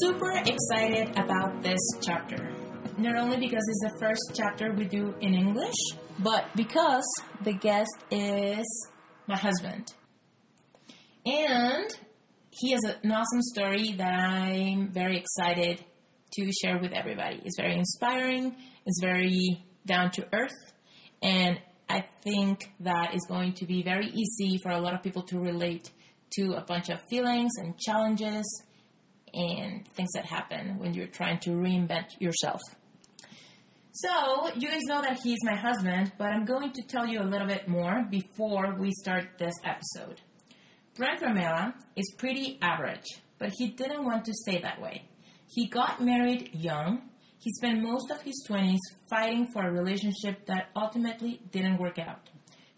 Super excited about this chapter. Not only because it's the first chapter we do in English, but because the guest is my husband. And he has an awesome story that I'm very excited to share with everybody. It's very inspiring, it's very down to earth, and I think that is going to be very easy for a lot of people to relate to a bunch of feelings and challenges and things that happen when you're trying to reinvent yourself. So, you guys know that he's my husband, but I'm going to tell you a little bit more before we start this episode. Brent Ramela is pretty average, but he didn't want to stay that way. He got married young. He spent most of his 20s fighting for a relationship that ultimately didn't work out.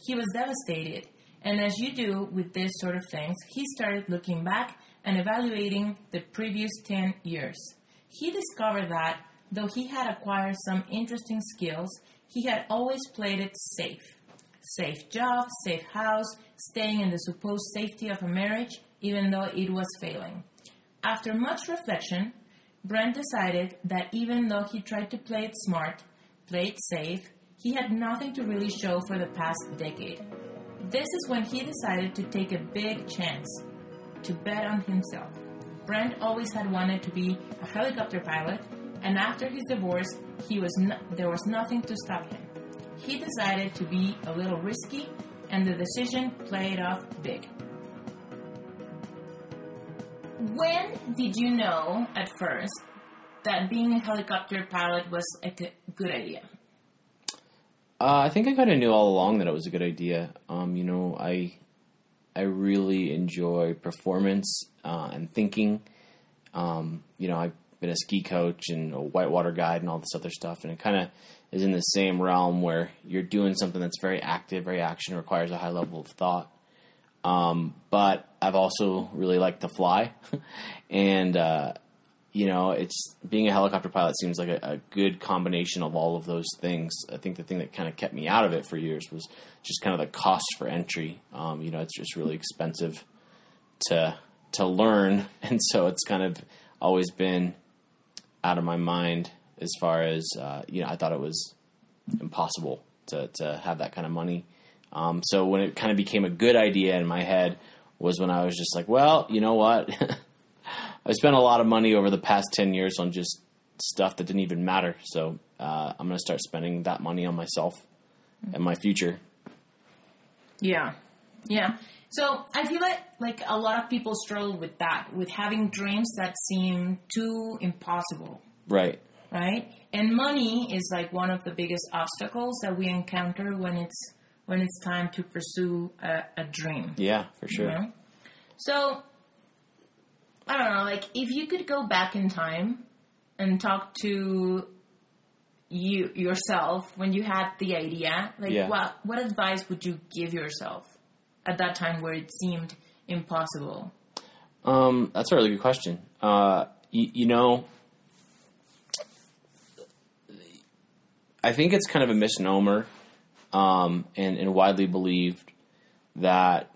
He was devastated, and as you do with this sort of things, he started looking back and evaluating the previous 10 years. He discovered that though he had acquired some interesting skills, he had always played it safe. Safe job, safe house, staying in the supposed safety of a marriage, even though it was failing. After much reflection, Brent decided that even though he tried to play it smart, play it safe, he had nothing to really show for the past decade. This is when he decided to take a big chance to bet on himself. Brent always had wanted to be a helicopter pilot, and after his divorce, he was no- there was nothing to stop him. He decided to be a little risky, and the decision played off big. When did you know at first that being a helicopter pilot was a good idea? Uh, I think I kind of knew all along that it was a good idea. Um, you know, I I really enjoy performance uh, and thinking. Um, you know, I've been a ski coach and a whitewater guide and all this other stuff, and it kind of is in the same realm where you're doing something that's very active, very action, requires a high level of thought. Um, but I've also really liked to fly, and uh, you know, it's being a helicopter pilot seems like a, a, good combination of all of those things. I think the thing that kind of kept me out of it for years was just kind of the cost for entry. Um, you know, it's just really expensive to to learn, and so it's kind of always been out of my mind as far as uh, you know. I thought it was impossible to to have that kind of money. Um, so when it kind of became a good idea in my head was when I was just like, well, you know what. I spent a lot of money over the past 10 years on just stuff that didn't even matter. So uh, I'm going to start spending that money on myself and my future. Yeah. Yeah. So I feel like like a lot of people struggle with that, with having dreams that seem too impossible. Right. Right? And money is like one of the biggest obstacles that we encounter when it's when it's time to pursue a, a dream. Yeah, for sure. You know? So I don't know, like if you could go back in time and talk to you yourself when you had the idea, like yeah. what what advice would you give yourself at that time where it seemed impossible? Um, that's a really good question. Uh, you, you know, I think it's kind of a misnomer um, and, and widely believed that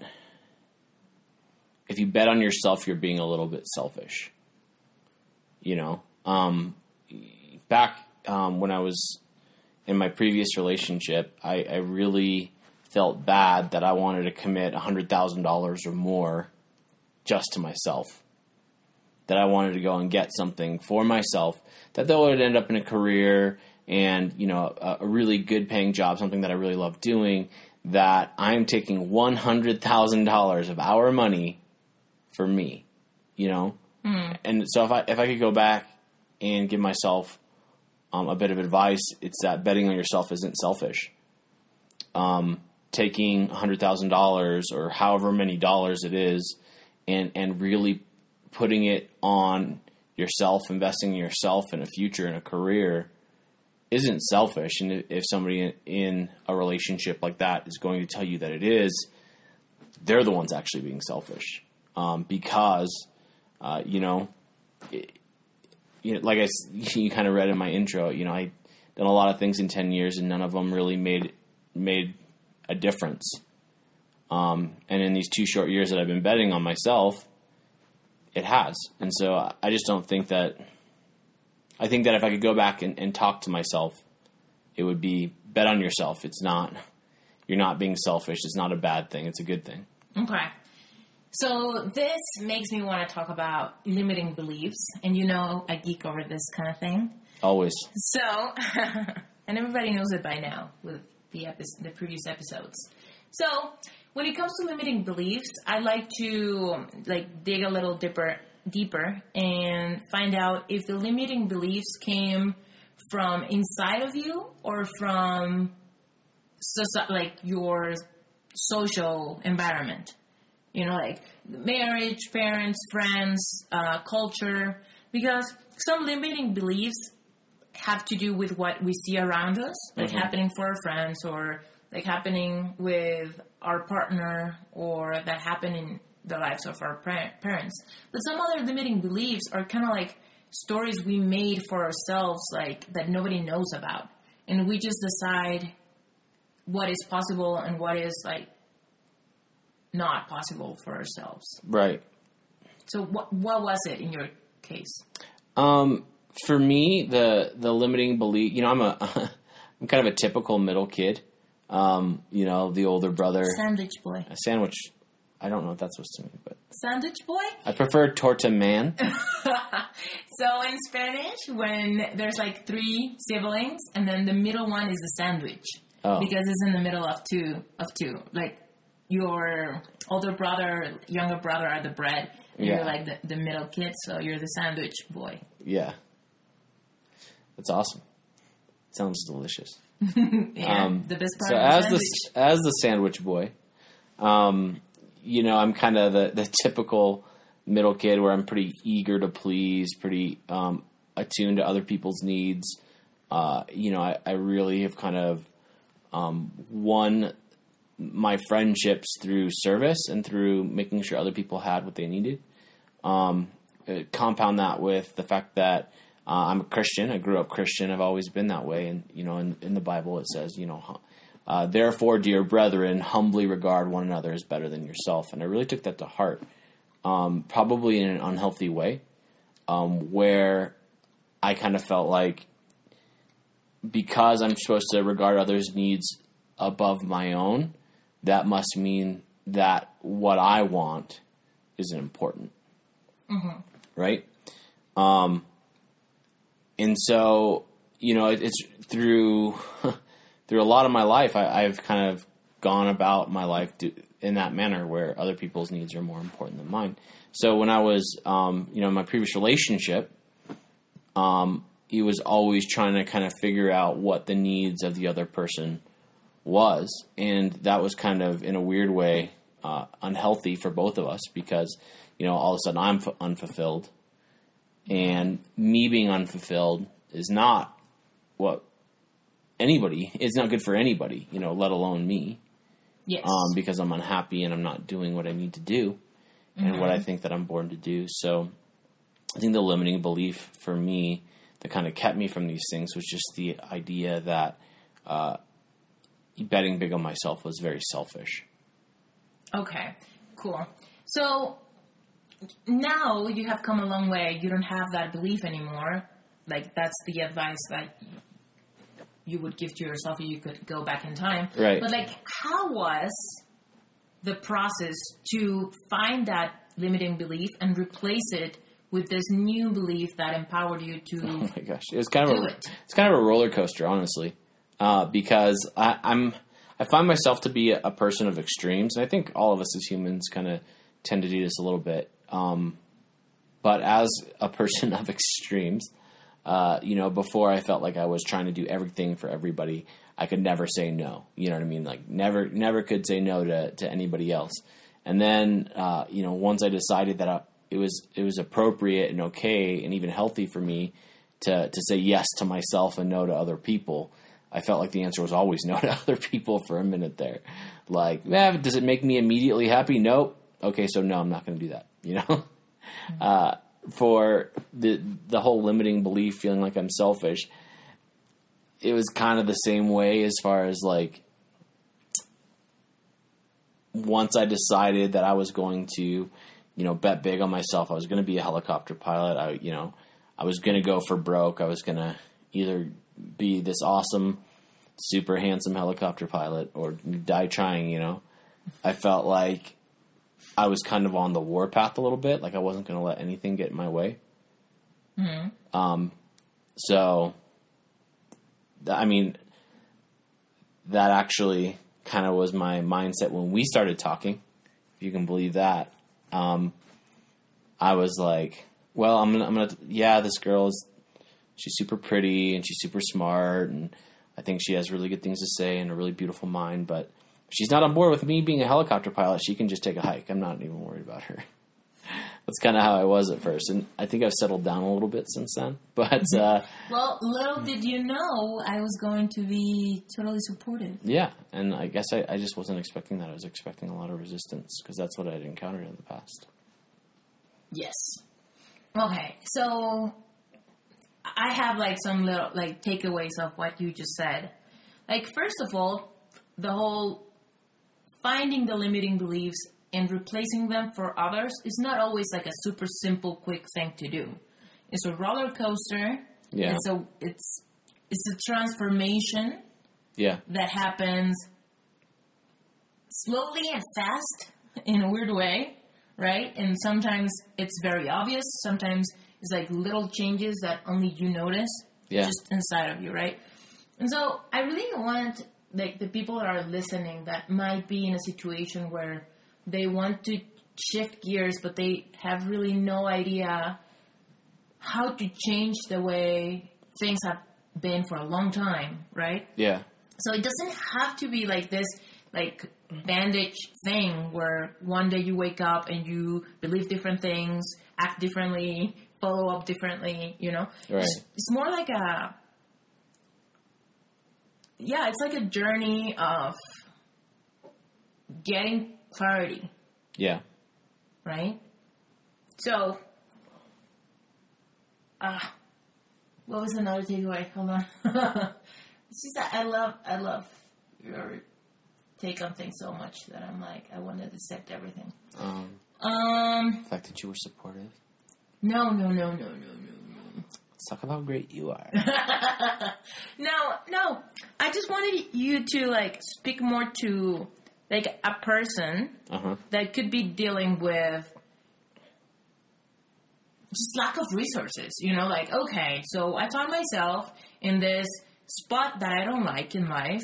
if you bet on yourself, you're being a little bit selfish. You know, um, back um, when I was in my previous relationship, I, I really felt bad that I wanted to commit $100,000 or more just to myself. That I wanted to go and get something for myself that though it would end up in a career and you know a, a really good paying job, something that I really love doing, that I am taking one hundred thousand dollars of our money for me, you know. Mm. And so if I if I could go back and give myself um, a bit of advice, it's that betting on yourself isn't selfish. Um, taking hundred thousand dollars or however many dollars it is, and and really putting it on yourself, investing in yourself in a future and a career, isn't selfish. And if somebody in a relationship like that is going to tell you that it is, they're the ones actually being selfish um, because uh, you know. It, you know, like I, you kind of read in my intro, you know, I done a lot of things in ten years, and none of them really made made a difference. Um, and in these two short years that I've been betting on myself, it has. And so I just don't think that. I think that if I could go back and, and talk to myself, it would be bet on yourself. It's not. You're not being selfish. It's not a bad thing. It's a good thing. Okay. So this makes me want to talk about limiting beliefs, and you know I geek over this kind of thing. Always. So, and everybody knows it by now with the epi- the previous episodes. So, when it comes to limiting beliefs, I like to like dig a little deeper deeper and find out if the limiting beliefs came from inside of you or from so, like your social environment you know, like marriage, parents, friends, uh, culture, because some limiting beliefs have to do with what we see around us, like mm-hmm. happening for our friends or like happening with our partner or that happen in the lives of our parents. But some other limiting beliefs are kind of like stories we made for ourselves, like that nobody knows about. And we just decide what is possible and what is like not possible for ourselves. Right. So what what was it in your case? Um, for me, the the limiting belief. You know, I'm a I'm kind of a typical middle kid. Um, you know, the older brother, sandwich boy, a sandwich. I don't know what that's supposed to mean, but sandwich boy. I prefer torta man. so in Spanish, when there's like three siblings, and then the middle one is the sandwich oh. because it's in the middle of two of two, like your older brother, younger brother are the bread, and yeah. you're like the, the middle kid, so you're the sandwich boy. Yeah. That's awesome. Sounds delicious. yeah, um, the best part. So as the, the as the sandwich boy, um, you know, I'm kind of the, the typical middle kid where I'm pretty eager to please, pretty um, attuned to other people's needs. Uh, you know, I, I, really have kind of um, won my friendships through service and through making sure other people had what they needed. Um, uh, compound that with the fact that uh, I'm a Christian. I grew up Christian. I've always been that way. And you know, in, in the Bible, it says, you know, uh, therefore, dear brethren, humbly regard one another as better than yourself. And I really took that to heart, um, probably in an unhealthy way, um, where I kind of felt like because I'm supposed to regard others' needs above my own, that must mean that what I want isn't important. Mm-hmm. Right? Um, and so, you know, it, it's through through a lot of my life, I, have kind of gone about my life to, in that manner where other people's needs are more important than mine. So when I was, um, you know, in my previous relationship, um, he was always trying to kind of figure out what the needs of the other person was, and that was kind of in a weird way uh, unhealthy for both of us because you know all of a sudden I'm f- unfulfilled, and me being unfulfilled is not what anybody. It's not good for anybody, you know, let alone me. Yes. Um, because I'm unhappy and I'm not doing what I need to do, and mm-hmm. what I think that I'm born to do. So, I think the limiting belief for me that kind of kept me from these things was just the idea that uh, betting big on myself was very selfish. Okay, cool. So now you have come a long way. You don't have that belief anymore. Like that's the advice that you would give to yourself if you could go back in time. Right. But like, how was the process to find that limiting belief and replace it with this new belief that empowered you to Oh my gosh, it was kind of a, it. it's kind of a roller coaster, honestly, uh, because I, I'm I find myself to be a, a person of extremes, and I think all of us as humans kind of tend to do this a little bit. Um, but as a person of extremes, uh, you know, before I felt like I was trying to do everything for everybody, I could never say no. You know what I mean? Like never, never could say no to, to anybody else. And then, uh, you know, once I decided that I, it was it was appropriate and okay and even healthy for me to to say yes to myself and no to other people, I felt like the answer was always no to other people for a minute there. Like, eh, does it make me immediately happy? Nope. Okay, so no, I'm not going to do that. You know. Uh, for the the whole limiting belief, feeling like I'm selfish, it was kind of the same way as far as like once I decided that I was going to, you know, bet big on myself, I was going to be a helicopter pilot. I, you know, I was going to go for broke. I was going to either be this awesome, super handsome helicopter pilot or die trying. You know, I felt like I was kind of on the war path a little bit. Like I wasn't going to let anything get in my way. Um, so, I mean, that actually kind of was my mindset when we started talking, if you can believe that. Um, I was like, well, I'm gonna, I'm gonna, yeah, this girl is, she's super pretty and she's super smart and I think she has really good things to say and a really beautiful mind, but she's not on board with me being a helicopter pilot. She can just take a hike. I'm not even worried about her. That's kind of how I was at first, and I think I've settled down a little bit since then. But uh, Well, little did you know I was going to be totally supportive. yeah, and I guess I, I just wasn't expecting that. I was expecting a lot of resistance because that's what I'd encountered in the past. Yes. Okay, so I have like some little like takeaways of what you just said. Like first of all, the whole finding the limiting beliefs and replacing them for others is not always like a super simple quick thing to do. It's a roller coaster. Yeah. It's a it's it's a transformation Yeah, that happens slowly and fast in a weird way, right? And sometimes it's very obvious. Sometimes it's like little changes that only you notice Yeah. just inside of you, right? And so I really want like the people that are listening that might be in a situation where they want to shift gears but they have really no idea how to change the way things have been for a long time, right? yeah, So it doesn't have to be like this like bandage thing where one day you wake up and you believe different things, act differently, follow up differently, you know? Right. It's, it's more like a yeah, it's like a journey of getting clarity, yeah. right? So ah what was another takeaway? Hold on. it's just that I love I love your take on things so much that I'm like I want to dissect everything. Um, Um the fact that you were supportive. No no no no no no Let's talk about how great you are. no no I just wanted you to like speak more to like a person Uh huh. that could be dealing with just lack of resources. You know, like, okay, so I found myself in this spot that I don't like in life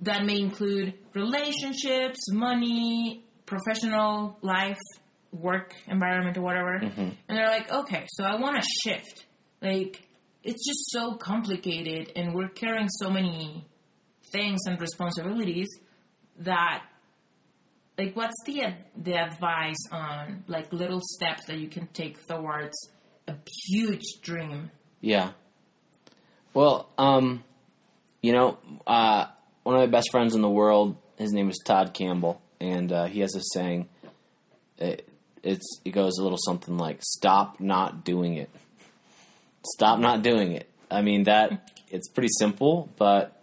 that may include relationships, money, professional life, work environment, or whatever. And they're like, okay, so I want to shift. Like, it's just so complicated, and we're carrying so many things and responsibilities that like what's the the advice on like little steps that you can take towards a huge dream Yeah. Well, um, you know, uh, one of my best friends in the world, his name is Todd Campbell, and uh, he has a saying. It, it's it goes a little something like "Stop not doing it." Stop not doing it. I mean that it's pretty simple, but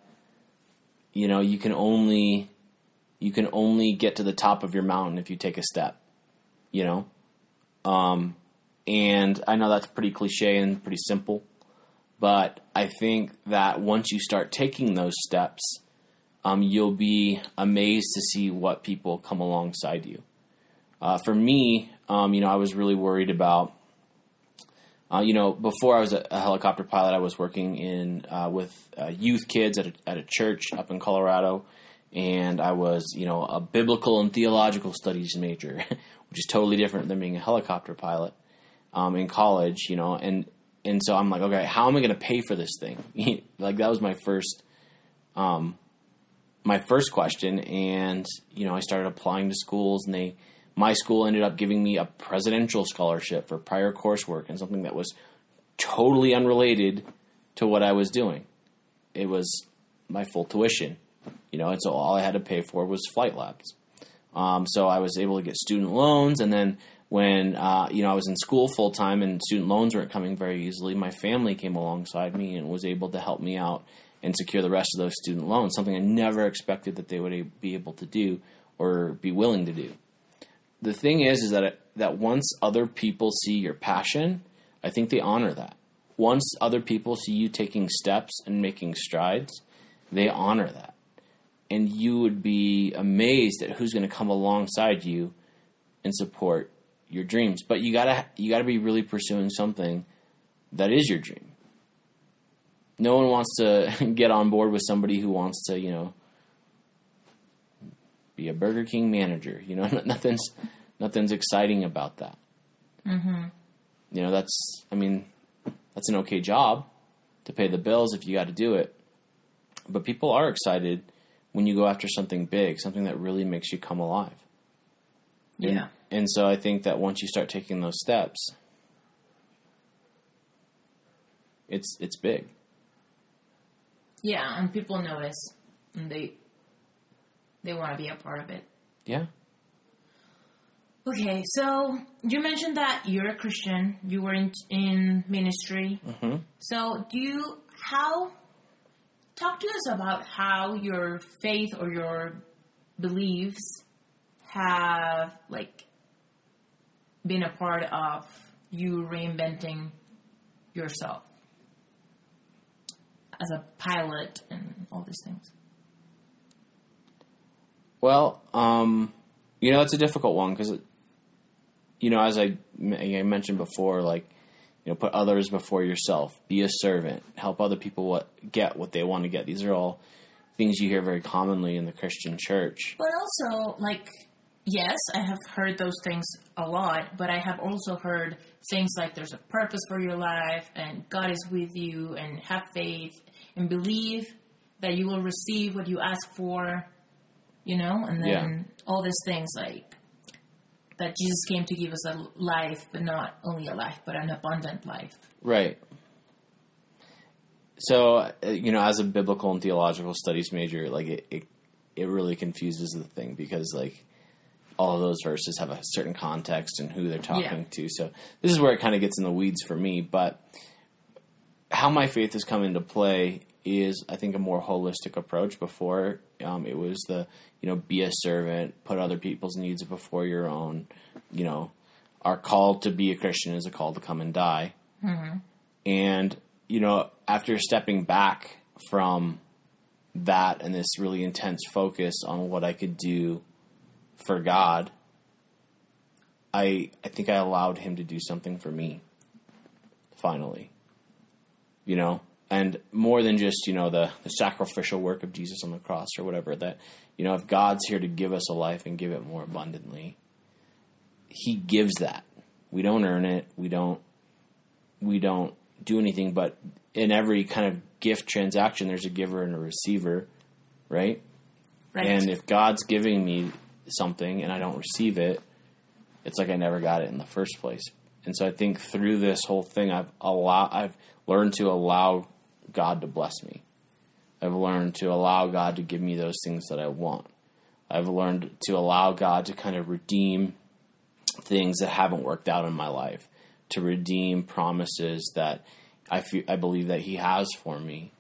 you know you can only you can only get to the top of your mountain if you take a step. You know, um, and I know that's pretty cliche and pretty simple, but I think that once you start taking those steps, um, you'll be amazed to see what people come alongside you. Uh, for me, um, you know, I was really worried about Uh, you know, before I was a, a, helicopter pilot, I was working in uh, with uh, youth kids at a, at a church up in Colorado, and I was, you know, a biblical and theological studies major, which is totally different than being a helicopter pilot um, in college. You know, and and so I'm like, okay, how am I going to pay for this thing? like that was my first, um, my first question, and you know, I started applying to schools, and they my school ended up giving me a presidential scholarship for prior coursework and something that was totally unrelated to what I was doing. It was my full tuition, you know, and so all I had to pay for was flight labs. Um, so I was able to get student loans, and then when uh, you know I was in school full time and student loans weren't coming very easily, my family came alongside me and was able to help me out and secure the rest of those student loans. Something I never expected that they would be able to do or be willing to do the thing is, is that it, that once other people see your passion, I think they honor that. Once other people see you taking steps and making strides, they honor that, and you would be amazed at who's going to come alongside you and support your dreams. But you gotta you gotta be really pursuing something that is your dream. No one wants to get on board with somebody who wants to, you know, be a Burger King manager. You know, nothing's nothing's exciting about that. Mm-hmm. You know, that's I mean, that's an okay job to pay the bills if you got to do it. But people are excited when you go after something big, something that really makes you come alive. And, yeah. And so I think that once you start taking those steps, it's it's big. Yeah, and people notice and they they want to be a part of it. Yeah. Okay, so you mentioned that you're a Christian. You were in in ministry. Mm-hmm. So do you how talk to us about how your faith or your beliefs have like been a part of you reinventing yourself as a pilot and all these things. Well, um, you know, it's a difficult one because, you know, as I, I mentioned before, like, you know, put others before yourself, be a servant, help other people what get what they want to get. These are all things you hear very commonly in the Christian church. But also, like, yes, I have heard those things a lot, but I have also heard things like there's a purpose for your life and God is with you and have faith and believe that you will receive what you ask for you know, and then yeah. all these things like that Jesus came to give us a life, but not only a life, but an abundant life. Right. So, uh, you know, as a biblical and theological studies major, like it, it, it really confuses the thing because like all of those verses have a certain context and who they're talking yeah. to. So this is where it kind of gets in the weeds for me. But how my faith has come into play is, I think, a more holistic approach. Before um, it was the you know, be a servant, put other people's needs before your own. You know, our call to be a Christian is a call to come and die. Mm-hmm. And you know, after stepping back from that and this really intense focus on what I could do for God, I I think I allowed Him to do something for me. Finally, you know, and more than just you know the the sacrificial work of Jesus on the cross or whatever that you know if God's here to give us a life and give it more abundantly he gives that. We don't earn it. We don't we don't do anything. But in every kind of gift transaction there's a giver and a receiver right? Right. And if God's giving me something and I don't receive it it's like I never got it in the first place. And so I think through this whole thing I've allow I've learned to allow God to bless me. I've learned to allow God to give me those things that I want. I've learned to allow God to kind of redeem things that haven't worked out in my life, to redeem promises that I feel, I believe that He has for me,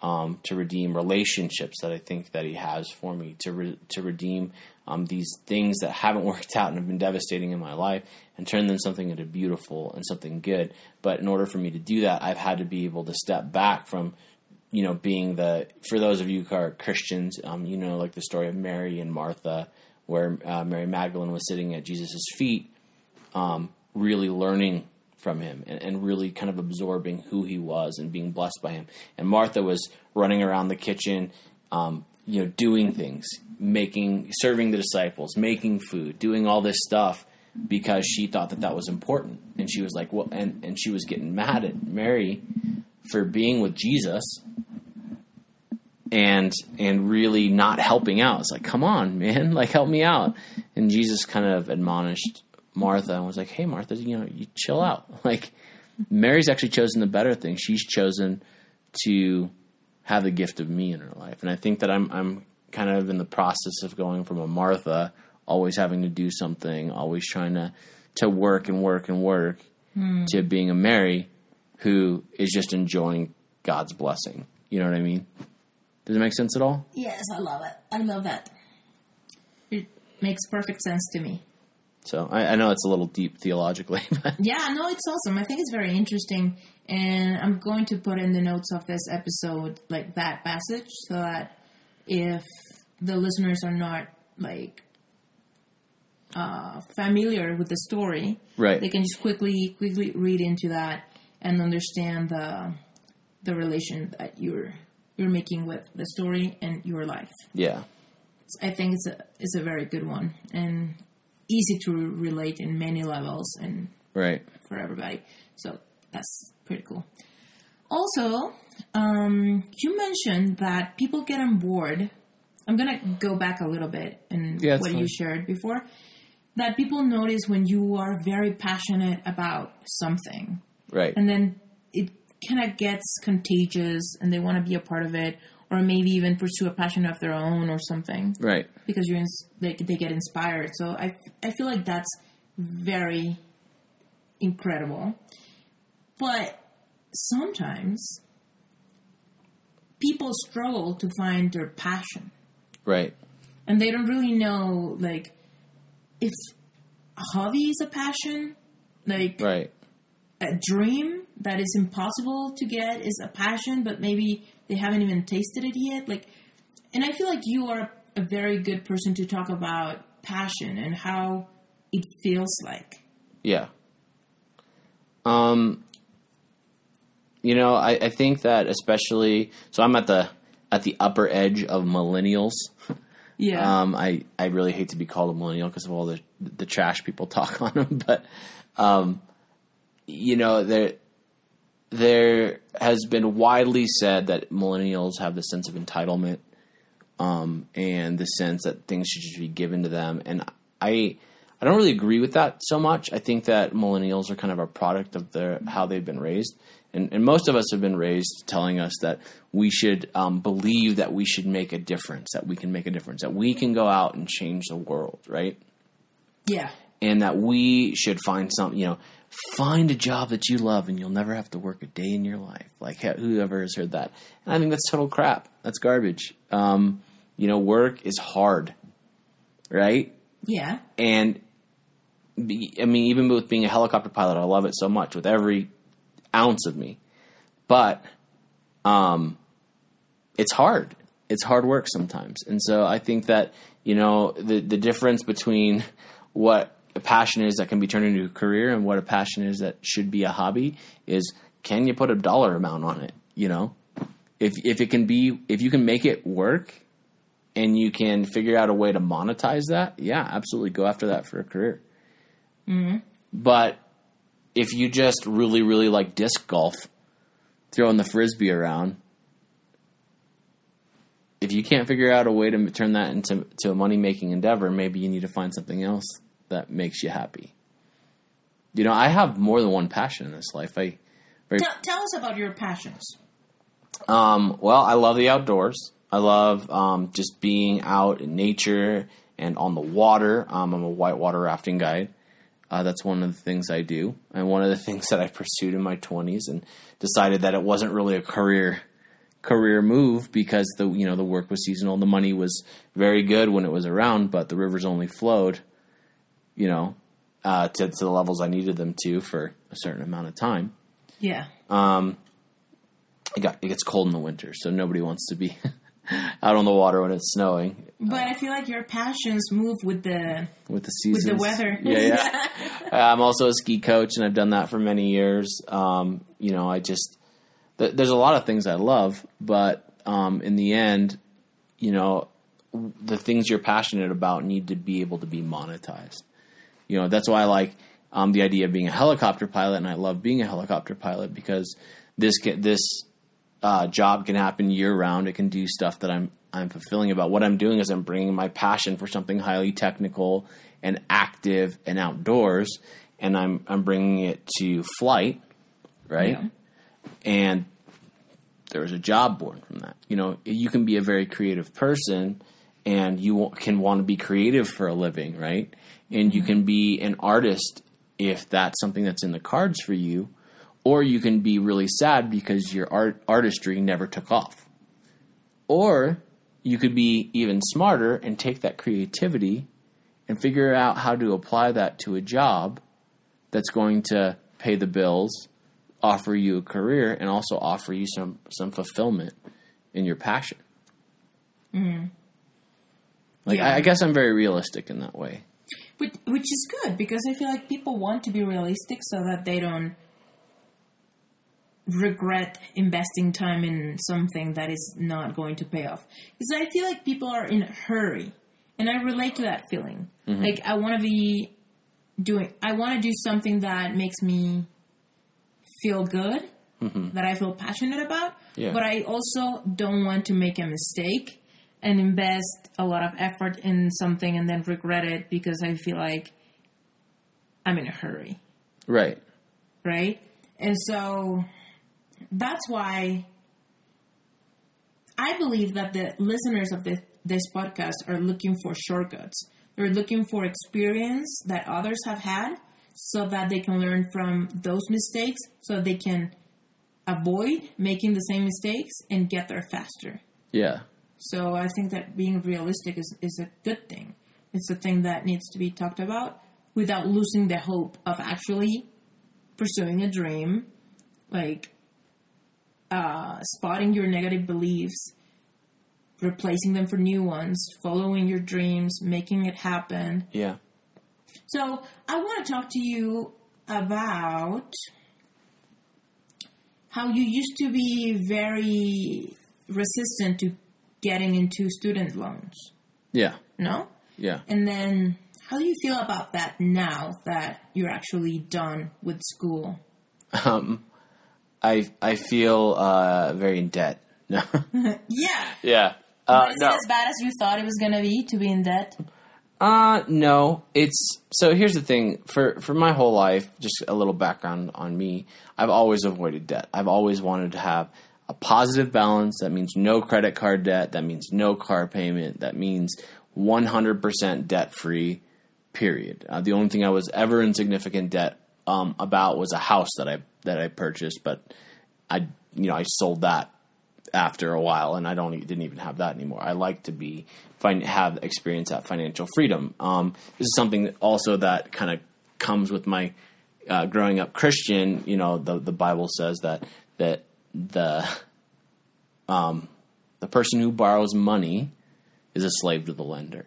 um, to redeem relationships that I think that He has for me, to re- to redeem um, these things that haven't worked out and have been devastating in my life, and turn them something into beautiful and something good. But in order for me to do that, I've had to be able to step back from, you know, being the for those of you who are Christians, um, you know, like the story of Mary and Martha, where uh, Mary Magdalene was sitting at Jesus' feet, um, really learning from him and, and really kind of absorbing who he was and being blessed by him. And Martha was running around the kitchen, um, you know, doing things, making, serving the disciples, making food, doing all this stuff because she thought that that was important. And she was like, well, and, and she was getting mad at Mary for being with Jesus and and really not helping out. It's like, come on, man, like help me out. And Jesus kind of admonished Martha and was like, hey, Martha, you know, you chill out. Like Mary's actually chosen the better thing. She's chosen to have the gift of me in her life, and I think that I'm I'm kind of in the process of going from a Martha, always having to do something, always trying to to work and work and work, hmm. to being a Mary who is just enjoying God's blessing. You know what I mean? Does it make sense at all? Yes, I love it. I love that. It makes perfect sense to me. So I, I know it's a little deep theologically, but Yeah, no, it's awesome. I think it's very interesting, and I'm going to put in the notes of this episode like that passage so that if the listeners are not like uh, familiar with the story, Right. they can just quickly quickly read into that and understand the the relation that you're you're making with the story and your life. yeah, I think it's a it's a very good one and easy to relate in many levels and right, for everybody. So that's pretty cool. Also, um, you mentioned that people get on board. I'm gonna go back a little bit and Yeah, what fine. you shared before. That people notice when you are very passionate about something, right, and then it kind of gets contagious, and they want to be a part of it, or maybe even pursue a passion of their own or something. Right, because you're ins- they they get inspired. So I I feel like that's very incredible. But sometimes people struggle to find their passion. Right, and they don't really know like if hobby is a passion, like right, a dream that is impossible to get is a passion, but maybe they haven't even tasted it yet. Like, and I feel like you are a very good person to talk about passion and how it feels like. yeah. Um, you know, I, I think that especially so I'm at the at the upper edge of millennials. Yeah. Um, I, I really hate to be called a millennial because of all the the trash people talk on them, but um, you know there there has been widely said that millennials have the sense of entitlement um, and the sense that things should just be given to them, and I I don't really agree with that so much. I think that millennials are kind of a product of their how they've been raised. And, and most of us have been raised telling us that we should um, believe that we should make a difference, that we can make a difference, that we can go out and change the world, right? yeah. And that we should find some, you know, find a job that you love and you'll never have to work a day in your life. Like, whoever has heard that? And I think that's total crap. That's garbage. Um, you know, work is hard, right? Yeah. And I mean, even with being a helicopter pilot, I love it so much with every ounce of me. But um, it's hard. It's hard work sometimes, and so I think that you know the the difference between what a passion is that can be turned into a career and what a passion is that should be a hobby is can you put a dollar amount on it? You know, if if it can be if you can make it work and you can figure out a way to monetize that, yeah, absolutely go after that for a career. But if you just really, really like disc golf, throwing the frisbee around, if you can't figure out a way to turn that into to a money making endeavor, maybe you need to find something else that makes you happy. You know, I have more than one passion in this life. I very Tell, tell us about your passions. um, well, I love the outdoors. I love um, just being out in nature and on the water. Um, I'm a whitewater rafting guide. Uh, that's one of the things I do, and one of the things that I pursued in my 20s, and decided that it wasn't really a career career move because the you know the work was seasonal. The money was very good when it was around, but the rivers only flowed, you know, uh, to to the levels I needed them to for a certain amount of time Yeah. it got it gets cold in the winter, so nobody wants to be out on the water when it's snowing. But I feel like your passions move with the with the with the weather. Yeah, yeah. I'm also a ski coach, and I've done that for many years. Um, you know, I just th- there's a lot of things I love, but um, in the end, you know, w- the things you're passionate about need to be able to be monetized. You know, that's why I like um, the idea of being a helicopter pilot, and I love being a helicopter pilot because this this uh, job can happen year round. It can do stuff that I'm I'm fulfilling about. What I'm doing is I'm bringing my passion for something highly technical and active and outdoors, and I'm I'm bringing it to flight, right? Yeah. And there's a job born from that. You know, you can be a very creative person, and you can want to be creative for a living, right? And you can be an artist if that's something that's in the cards for you, or you can be really sad because your art artistry never took off. Or you could be even smarter and take that creativity and figure out how to apply that to a job that's going to pay the bills, offer you a career, and also offer you some some fulfillment in your passion. Mm-hmm. Like Yeah. I, I guess I'm very realistic in that way. Which, which is good because I feel like people want to be realistic so that they don't regret investing time in something that is not going to pay off. Because I feel like people are in a hurry, and I relate to that feeling. Mm-hmm. Like I want to be doing, I want to do something that makes me feel good, mm-hmm. that I feel passionate about. Yeah. But I also don't want to make a mistake and invest a lot of effort in something and then regret it because I feel like I'm in a hurry, Right. right? And so that's why I believe that the listeners of this, this podcast are looking for shortcuts. They're looking for experience that others have had so that they can learn from those mistakes so they can avoid making the same mistakes and get there faster. Yeah. So I think that being realistic is, is a good thing. It's a thing that needs to be talked about without losing the hope of actually pursuing a dream, like uh, spotting your negative beliefs, replacing them for new ones, following your dreams, making it happen. Yeah. So I want to talk to you about how you used to be very resistant to getting into student loans. Yeah. No? Yeah. And then how do you feel about that now that you're actually done with school? Um, I I feel uh, very in debt. No. Yeah. yeah. Uh, Is it as bad as you thought it was going to be to be in debt? Uh no, it's so here's the thing for for my whole life, just a little background on me. I've always avoided debt. I've always wanted to have a positive balance. That means no credit card debt, that means no car payment, that means 100% debt free period. Uh, the only thing I was ever in significant debt um, about was a house that I that I purchased, but I you know, I sold that after a while, and I don't didn't even have that anymore. I like to be find have experience that financial freedom. Um, this is something also that kind of comes with my uh, growing up Christian. You know, the the Bible says that that the um, the person who borrows money is a slave to the lender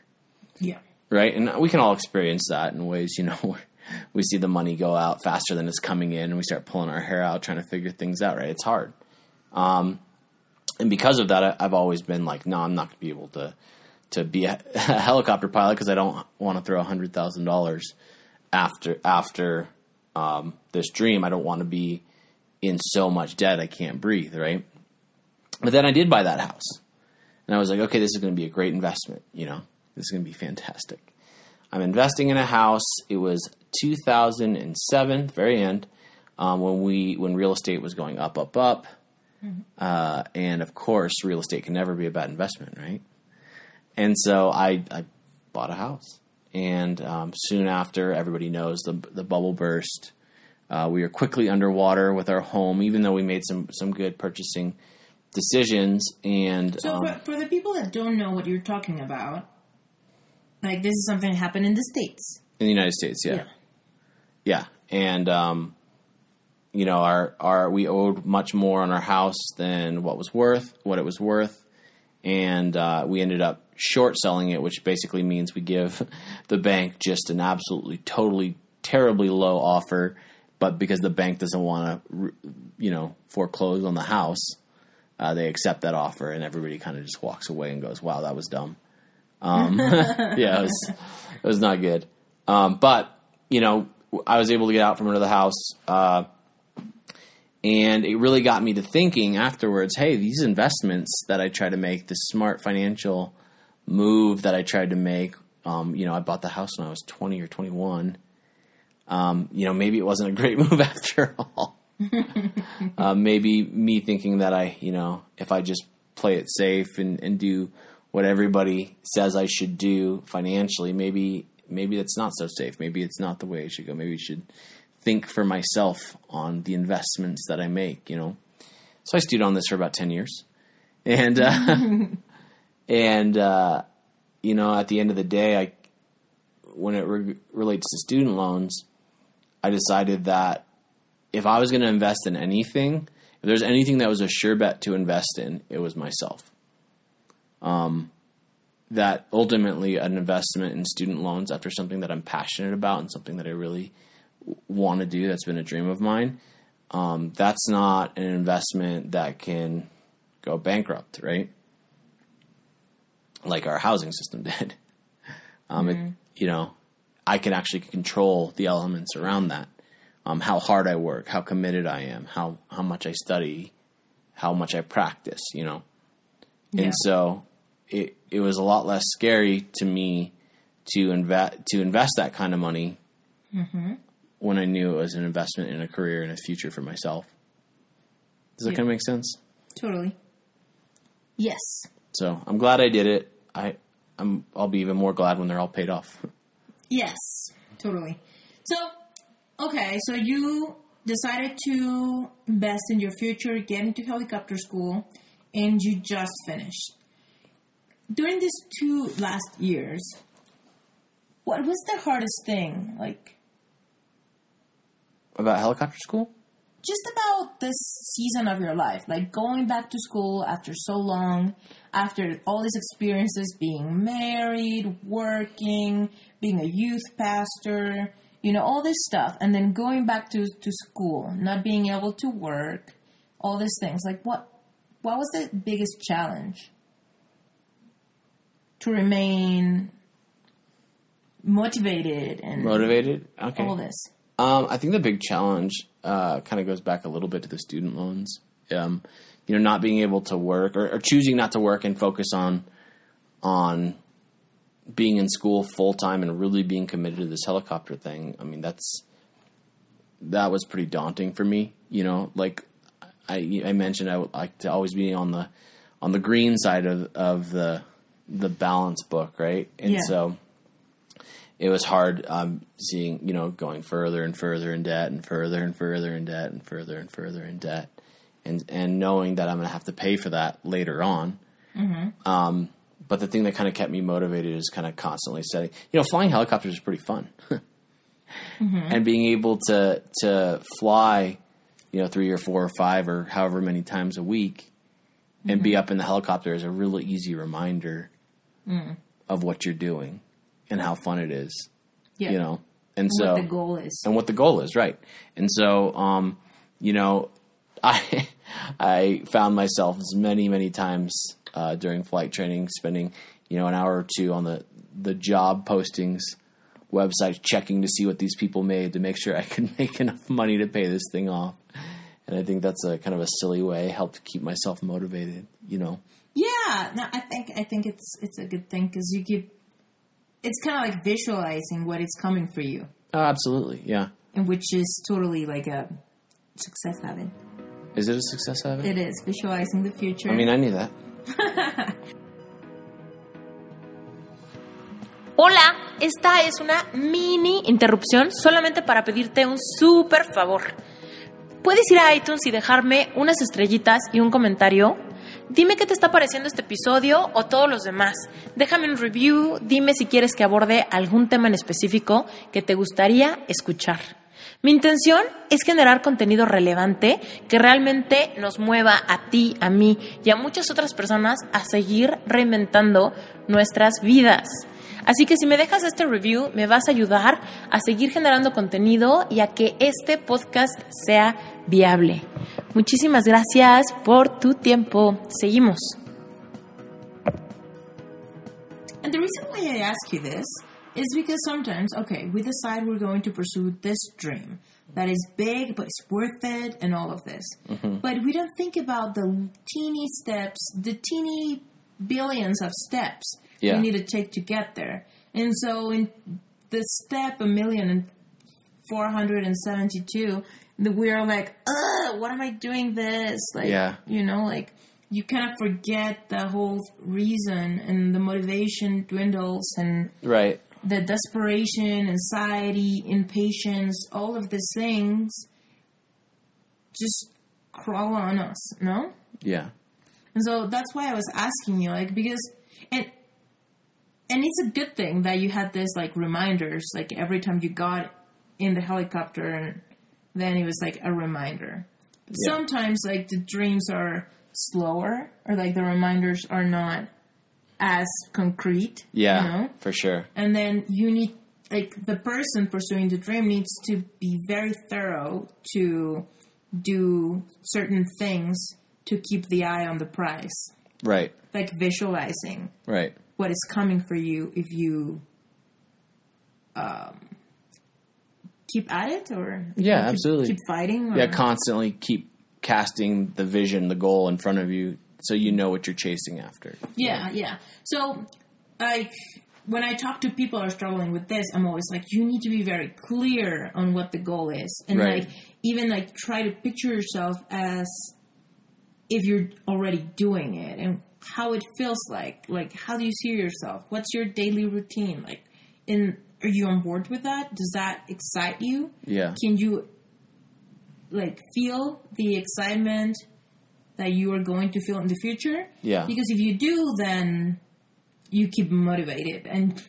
Yeah. right? And we can all experience that in ways, you know, where we see the money go out faster than it's coming in, and we start pulling our hair out trying to figure things out. Right? It's hard, um, and because of that, I, I've always been like, no, I'm not going to be able to to be a, a helicopter pilot because I don't want to throw hundred thousand dollars after after um, this dream. I don't want to be in so much debt I can't breathe. Right? But then I did buy that house. And I was like, okay, this is going to be a great investment. You know, this is going to be fantastic. I'm investing in a house. It was 2007, very end, um, when we when real estate was going up, up, up. Uh, and of course, real estate can never be a bad investment, right? And so I, I bought a house, and um, soon after, everybody knows the the bubble burst. Uh, we were quickly underwater with our home, even though we made some some good purchasing decisions. And So um, for, for the people that don't know what you're talking about, like this is something that happened in the States. in the United States, yeah. Yeah, and um, you know, our our we owed much more on our house than what was worth, what it was worth, and uh, we ended up short selling it, which basically means we give the bank just an absolutely, totally, terribly low offer. But because the bank doesn't want to, you know, foreclose on the house, uh, they accept that offer, and everybody kind of just walks away and goes, "Wow, that was dumb." Um, yeah, it was, it was not good. Um, but you know, I was able to get out from under the house. Uh, and it really got me to thinking afterwards hey, these investments that I try to make, this smart financial move that I tried to make, um, you know, I bought the house when I was 20 or 21. Um, you know, maybe it wasn't a great move after all. uh, maybe me thinking that I, you know, if I just play it safe and, and do what everybody says I should do financially, maybe maybe that's not so safe. Maybe it's not the way I should go. Maybe I should think for myself on the investments that I make, you know. So I stewed on this for about 10 years. And, uh, and, uh, you know, at the end of the day, I, when it re- relates to student loans, I decided that if I was going to invest in anything, if there's anything that was a sure bet to invest in, it was myself. Um, that ultimately an investment in student loans after something that I'm passionate about and something that I really want to do that's been a dream of mine um, that's not an investment that can go bankrupt right like our housing system did um, mm-hmm. it, you know i can actually control the elements around that um, how hard i work how committed i am how, how much i study how much i practice you know yeah. and so it, it was a lot less scary to me to invest to invest that kind of money mm-hmm when I knew it was an investment in a career and a future for myself. Does that kind of make sense? Totally. Yes. So I'm glad I did it. I I'm I'll be even more glad when they're all paid off. Yes, totally. So okay, so you decided to invest in your future, get into helicopter school, and you just finished. During these two last years, what was the hardest thing? Like about helicopter school? Just about this season of your life, like going back to school after so long, after all these experiences being married, working, being a youth pastor, you know, all this stuff, and then going back to, to school, not being able to work, all these things. Like, what, what was the biggest challenge? To remain motivated and motivated okay all this um, I think the big challenge uh, kind of goes back a little bit to the student loans. Um, you know, not being able to work or, or, choosing not to work and focus on on being in school full time and really being committed to this helicopter thing. I mean, that's that was pretty daunting for me. You know, like I, I mentioned, I would like to always be on the on the green side of of the the balance book, right? And yeah. so it was hard um, seeing, you know, going further and further in debt and further and further in debt and further and further in debt, and and knowing that I'm going to have to pay for that later on. Mm-hmm. Um, but the thing that kind of kept me motivated is kind of constantly setting. You know, flying helicopters is pretty fun, mm-hmm. and being able to to fly, you know, three or four or five or however many times a week, and mm-hmm. be up in the helicopter is a really easy reminder mm. of what you're doing and how fun it is. Yeah. You know, and, and so what the goal is, and what the goal is, right? And so, um, you know, I I found myself many many times uh, during flight training spending you know an hour or two on the the job postings website checking to see what these people made to make sure I could make enough money to pay this thing off. And I think that's a kind of a silly way helped keep myself motivated, you know. Yeah, no, I think I think it's it's a good thing because you keep it's kind of like visualizing what is coming for you. Oh, absolutely, yeah. And which is totally like a success habit. Is it a success habit? It is visualizing the future. I mean, I knew that. Hola, esta es una mini interrupción solamente para pedirte un súper favor. Puedes ir a iTunes y dejarme unas estrellitas y un comentario Dime qué te está pareciendo este episodio o todos los demás. Déjame un review, dime si quieres que aborde algún tema en específico que te gustaría escuchar. Mi intención es generar contenido relevante que realmente nos mueva a ti, a mí y a muchas otras personas a seguir reinventando nuestras vidas. Así que si me dejas este review, me vas a ayudar a seguir generando contenido y a que este podcast sea viable. Muchísimas gracias por tu tiempo. Seguimos. And the reason why I ask you this is because sometimes, okay, we decide we're going to pursue this dream that is big, but it's worth it, and all of this. Mm-hmm. But we don't think about the teeny steps, the teeny billions of steps Yeah. we need to take to get there. And so, in the step a million and four hundred and seventy-two, the we're like, ugh, what am I doing this? Like, Yeah. you know, like you kind of forget the whole reason and the motivation dwindles and Right. the desperation, anxiety, impatience, all of these things just crawl on us, no? Yeah. And so that's why I was asking you, like, because and and it's a good thing that you had this like reminders, like every time you got in the helicopter, and then it was like a reminder. Yeah. Sometimes like the dreams are slower, or like the reminders are not as concrete. Yeah. You know? For sure. and then you need like the person pursuing the dream needs to be very thorough to do certain things to keep the eye on the prize Right. like visualizing Right. what is coming for you if you um, keep at it or Yeah, keep, absolutely. keep fighting or, Yeah. Constantly keep casting the vision, the goal in front of you, so you know what you're chasing after. Yeah, yeah. So, like, when I talk to people who are struggling with this, I'm always like, you need to be very clear on what the goal is, and Right. like, even like, try to picture yourself as if you're already doing it and how it feels like. Like, how do you see yourself? What's your daily routine like? And are you on board with that? Does that excite you? Yeah. Can you like feel the excitement that you are going to feel in the future? Yeah. Because if you do, then you keep motivated and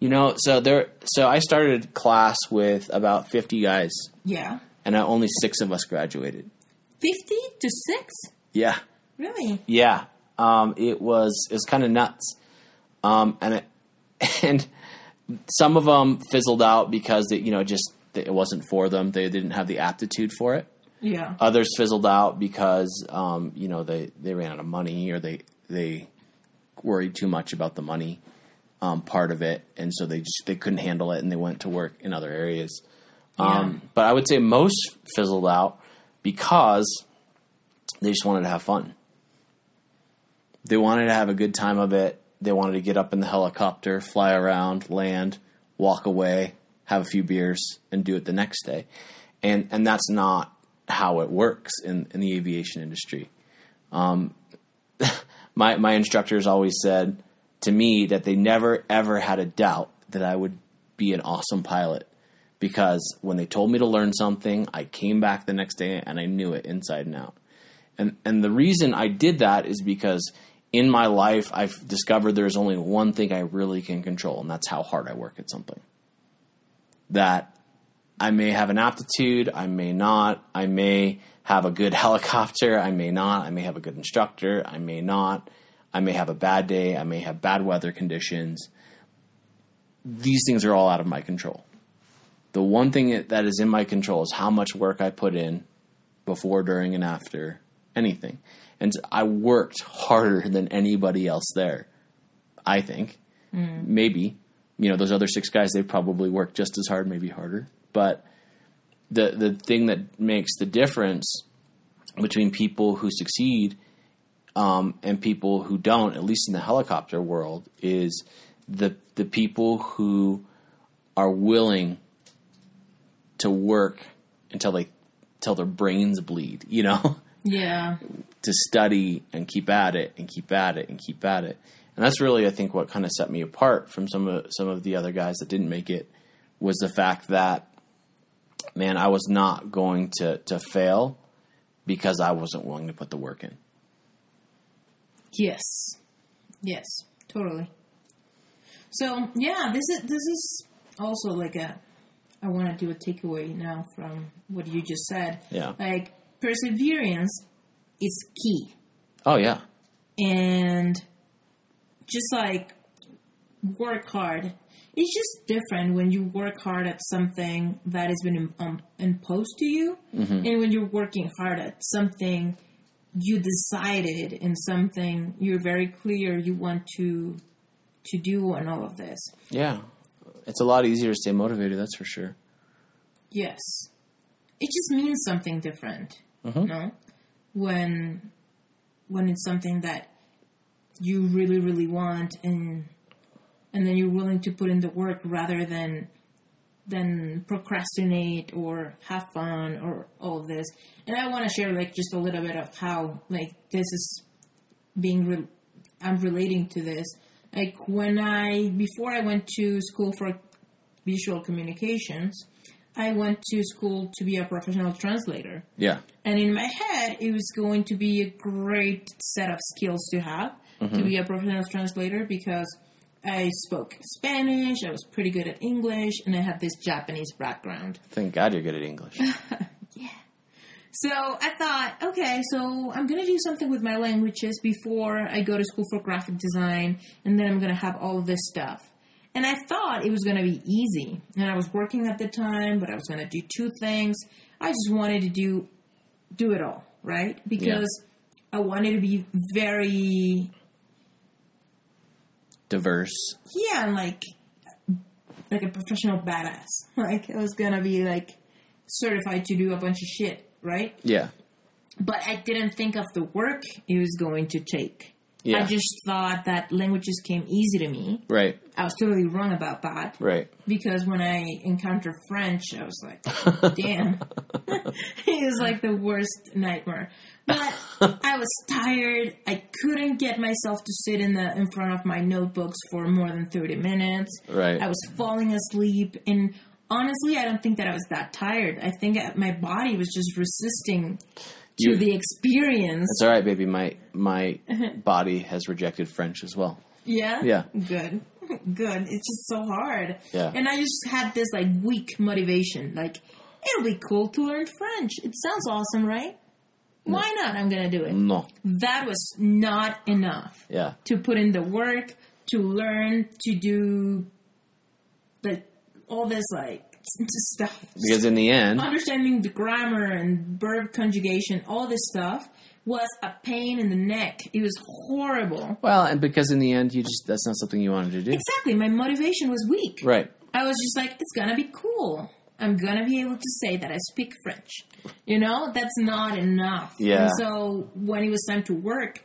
You know, so there. So I started class with about 50 guys, yeah, and only six of us graduated. fifty to six. Yeah. Really? Yeah, um, it was it was kind of nuts, um, and it, and some of them fizzled out because they, you know just it wasn't for them. They didn't have the aptitude for it. Yeah. Others fizzled out because um, you know they, they ran out of money or they they worried too much about the money um, part of it, and so they just they couldn't handle it and they went to work in other areas. Um, but I would say most fizzled out because they just wanted to have fun. They wanted to have a good time of it. They wanted to get up in the helicopter, fly around, land, walk away, have a few beers, and do it the next day. And and that's not how it works in, in the aviation industry. Um, my my instructors always said to me that they never ever had a doubt that I would be an awesome pilot because when they told me to learn something, I came back the next day and I knew it inside and out. And and the reason I did that is because in my life I've discovered there's only one thing I really can control, and that's how hard I work at something. That I may have an aptitude, I may not, I may have a good helicopter, I may not, I may have a good instructor, I may not, I may have a bad day, I may have bad weather conditions. These things are all out of my control. The one thing that is in my control is how much work I put in before, during, and after anything. And I worked harder than anybody else there, I think. Maybe. You know, those other six guys, they probably worked just as hard, maybe harder. But the the thing that makes the difference between people who succeed um, and people who don't, at least in the helicopter world, is the the people who are willing to work until they until their brains bleed, you know, Yeah. to study and keep at it and keep at it and keep at it. And that's really, I think, what kind of set me apart from some of some of the other guys that didn't make it was the fact that, man, I was not going to to fail because I wasn't willing to put the work in. Yes. Yes. Totally. So yeah, this is this is also like a I want to do a takeaway now from what you just said. Yeah. Like perseverance is key, Oh yeah. and just like work hard. It's just different when you work hard at something that has been um, imposed to you, and when you're working hard at something you decided and something you're very clear you want to to do and all of this. Yeah. It's a lot easier to stay motivated. That's for sure. Yes. It just means something different. Mm-hmm. No? When when it's something that you really, really want and and then you're willing to put in the work rather than than procrastinate or have fun or all of this. And I want to share like just a little bit of how like this is being re- I'm relating to this. Like when I before I went to school for visual communications, I went to school to be a professional translator. Yeah. And in my head, it was going to be a great set of skills to have to be a professional translator because I spoke Spanish, I was pretty good at English, and I had this Japanese background. Thank God you're good at English. Yeah. So I thought, okay, so I'm going to do something with my languages before I go to school for graphic design, and then I'm going to have all of this stuff. And I thought it was going to be easy. And I was working at the time, but I was going to do two things. I just wanted to do do it all, right? Because I wanted to be very Diverse. yeah, like like a professional badass. Like I was going to be like certified to do a bunch of shit, right? Yeah. but I didn't think of the work it was going to take. Yeah. I just thought that languages came easy to me. Right. I was totally wrong about that Right. because when I encountered French, I was like, damn. it was like the worst nightmare. But I was tired. I couldn't get myself to sit in the in front of my notebooks for more than 30 minutes. Right. I was falling asleep and honestly, I don't think that I was that tired. I think my body was just resisting to You- the experience. It's all right, baby. My my body has rejected French as well. Yeah? Yeah. Good. Good. It's just so hard. Yeah. And I just had this like weak motivation. Like, it'll be cool to learn French. It sounds awesome, right? Why not? I'm gonna do it. No. That was not enough Yeah. to put in the work, to learn, to do the all this like stuff. Because in the end, Understanding the grammar and verb conjugation, all this stuff was a pain in the neck. It was horrible. well, and because in the end, you just that's not something you wanted to do. Exactly. My motivation was weak. Right. I was just like, it's gonna be cool. I'm gonna be able to say that I speak French. You know, that's not enough. Yeah. And so when it was time to work,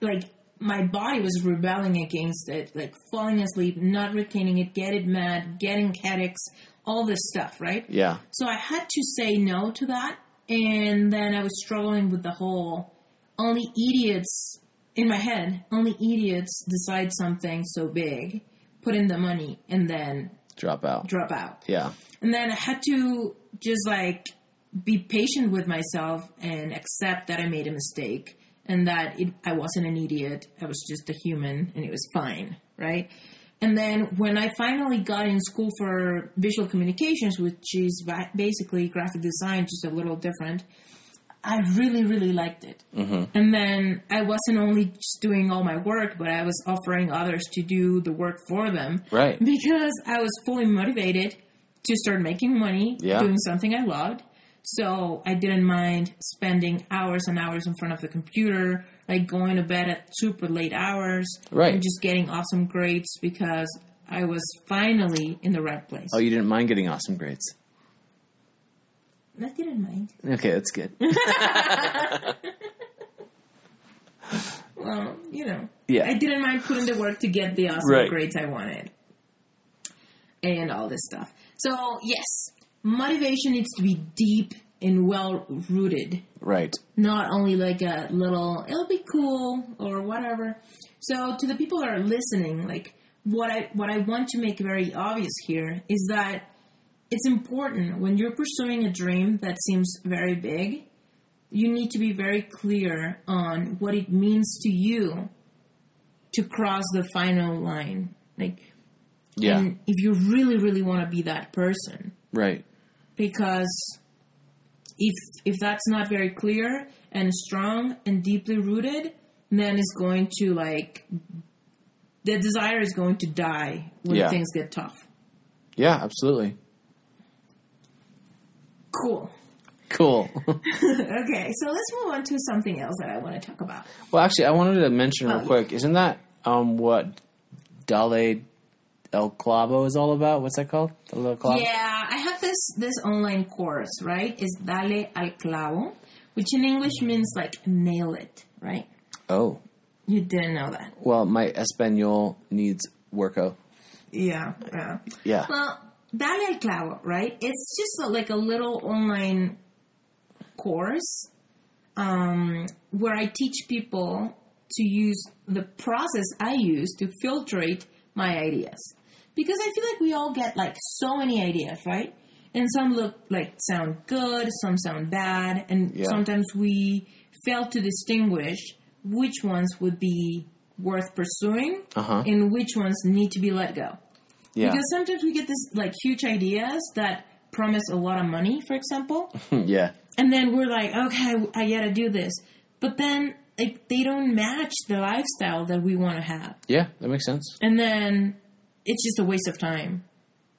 like my body was rebelling against it, like falling asleep, not retaining it, getting mad, getting headaches, all this stuff, right? Yeah. So I had to say no to that, and then I was struggling with the whole only idiots in my head, only idiots decide something so big, put in the money, and then Drop out. drop out. Yeah. And then I had to just like be patient with myself and accept that I made a mistake and that it, I wasn't an idiot. I was just a human and it was fine, right? And then when I finally got in school for visual communications, which is basically graphic design, just a little different, I really, really liked it. Mm-hmm. And then I wasn't only just doing all my work, but I was offering others to do the work for them Right. because I was fully motivated to start making money Yeah. doing something I loved. So I didn't mind spending hours and hours in front of the computer, like going to bed at super late hours, Right. and just getting awesome grades because I was finally in the right place. Oh, you didn't mind getting awesome grades. I didn't mind. Okay, that's good. Well, you know, Yeah. I didn't mind putting the work to get the awesome Right. grades I wanted, and all this stuff. So yes, motivation needs to be deep and well rooted. right. not only like a little it'll be cool or whatever so to the people that are listening like what i what i want to make very obvious here is that it's important when you're pursuing a dream that seems very big you need to be very clear on what it means to you to cross the final line like Yeah. if you really, really want to be that person, Right. because if if that's not very clear and strong and deeply rooted, then it's going to like the desire is going to die when Yeah. things get tough. Yeah, absolutely. Cool. Cool. okay, so let's move on to something else that I want to talk about. well, actually, I wanted to mention real Oh, yeah. quick. Isn't that um what Dale El Clavo is all about? What's that called? Dale El Clavo? Yeah, I this this online course, right? is Dale al clavo, which in English means like nail it, right? Oh. You didn't know that. Well, my Espanol needs worko. Yeah, yeah. Yeah. Well, Dale al clavo, right? It's just a, like a little online course um, where I teach people to use the process I use to filtrate my ideas. Because I feel like we all get like so many ideas, right? And some look like sound good, some sound bad, and Yeah. sometimes we fail to distinguish which ones would be worth pursuing Uh-huh. and which ones need to be let go. Yeah. Because sometimes we get this like huge ideas that promise a lot of money, for example, yeah. and then we're like, okay, I gotta do this, but then like they don't match the lifestyle that we want to have, Yeah, that makes sense. and then it's just a waste of time.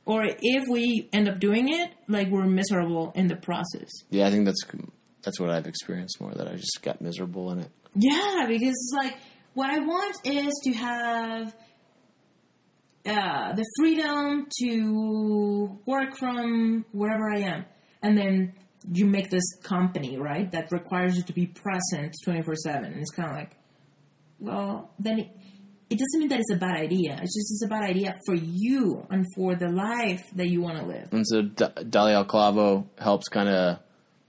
Or if we end up doing it, like we're miserable in the process. Yeah, I think that's that's what I've experienced more that I just got miserable in it. Yeah, because it's like what I want is to have uh, the freedom to work from wherever I am, and then you make this company right that requires you to be present twenty four seven, and it's kind of like, well, then it, doesn't mean that it's a bad idea. It's just it's a bad idea for you and for the life that you want to live. And so D- Dale Al Clavo helps kind of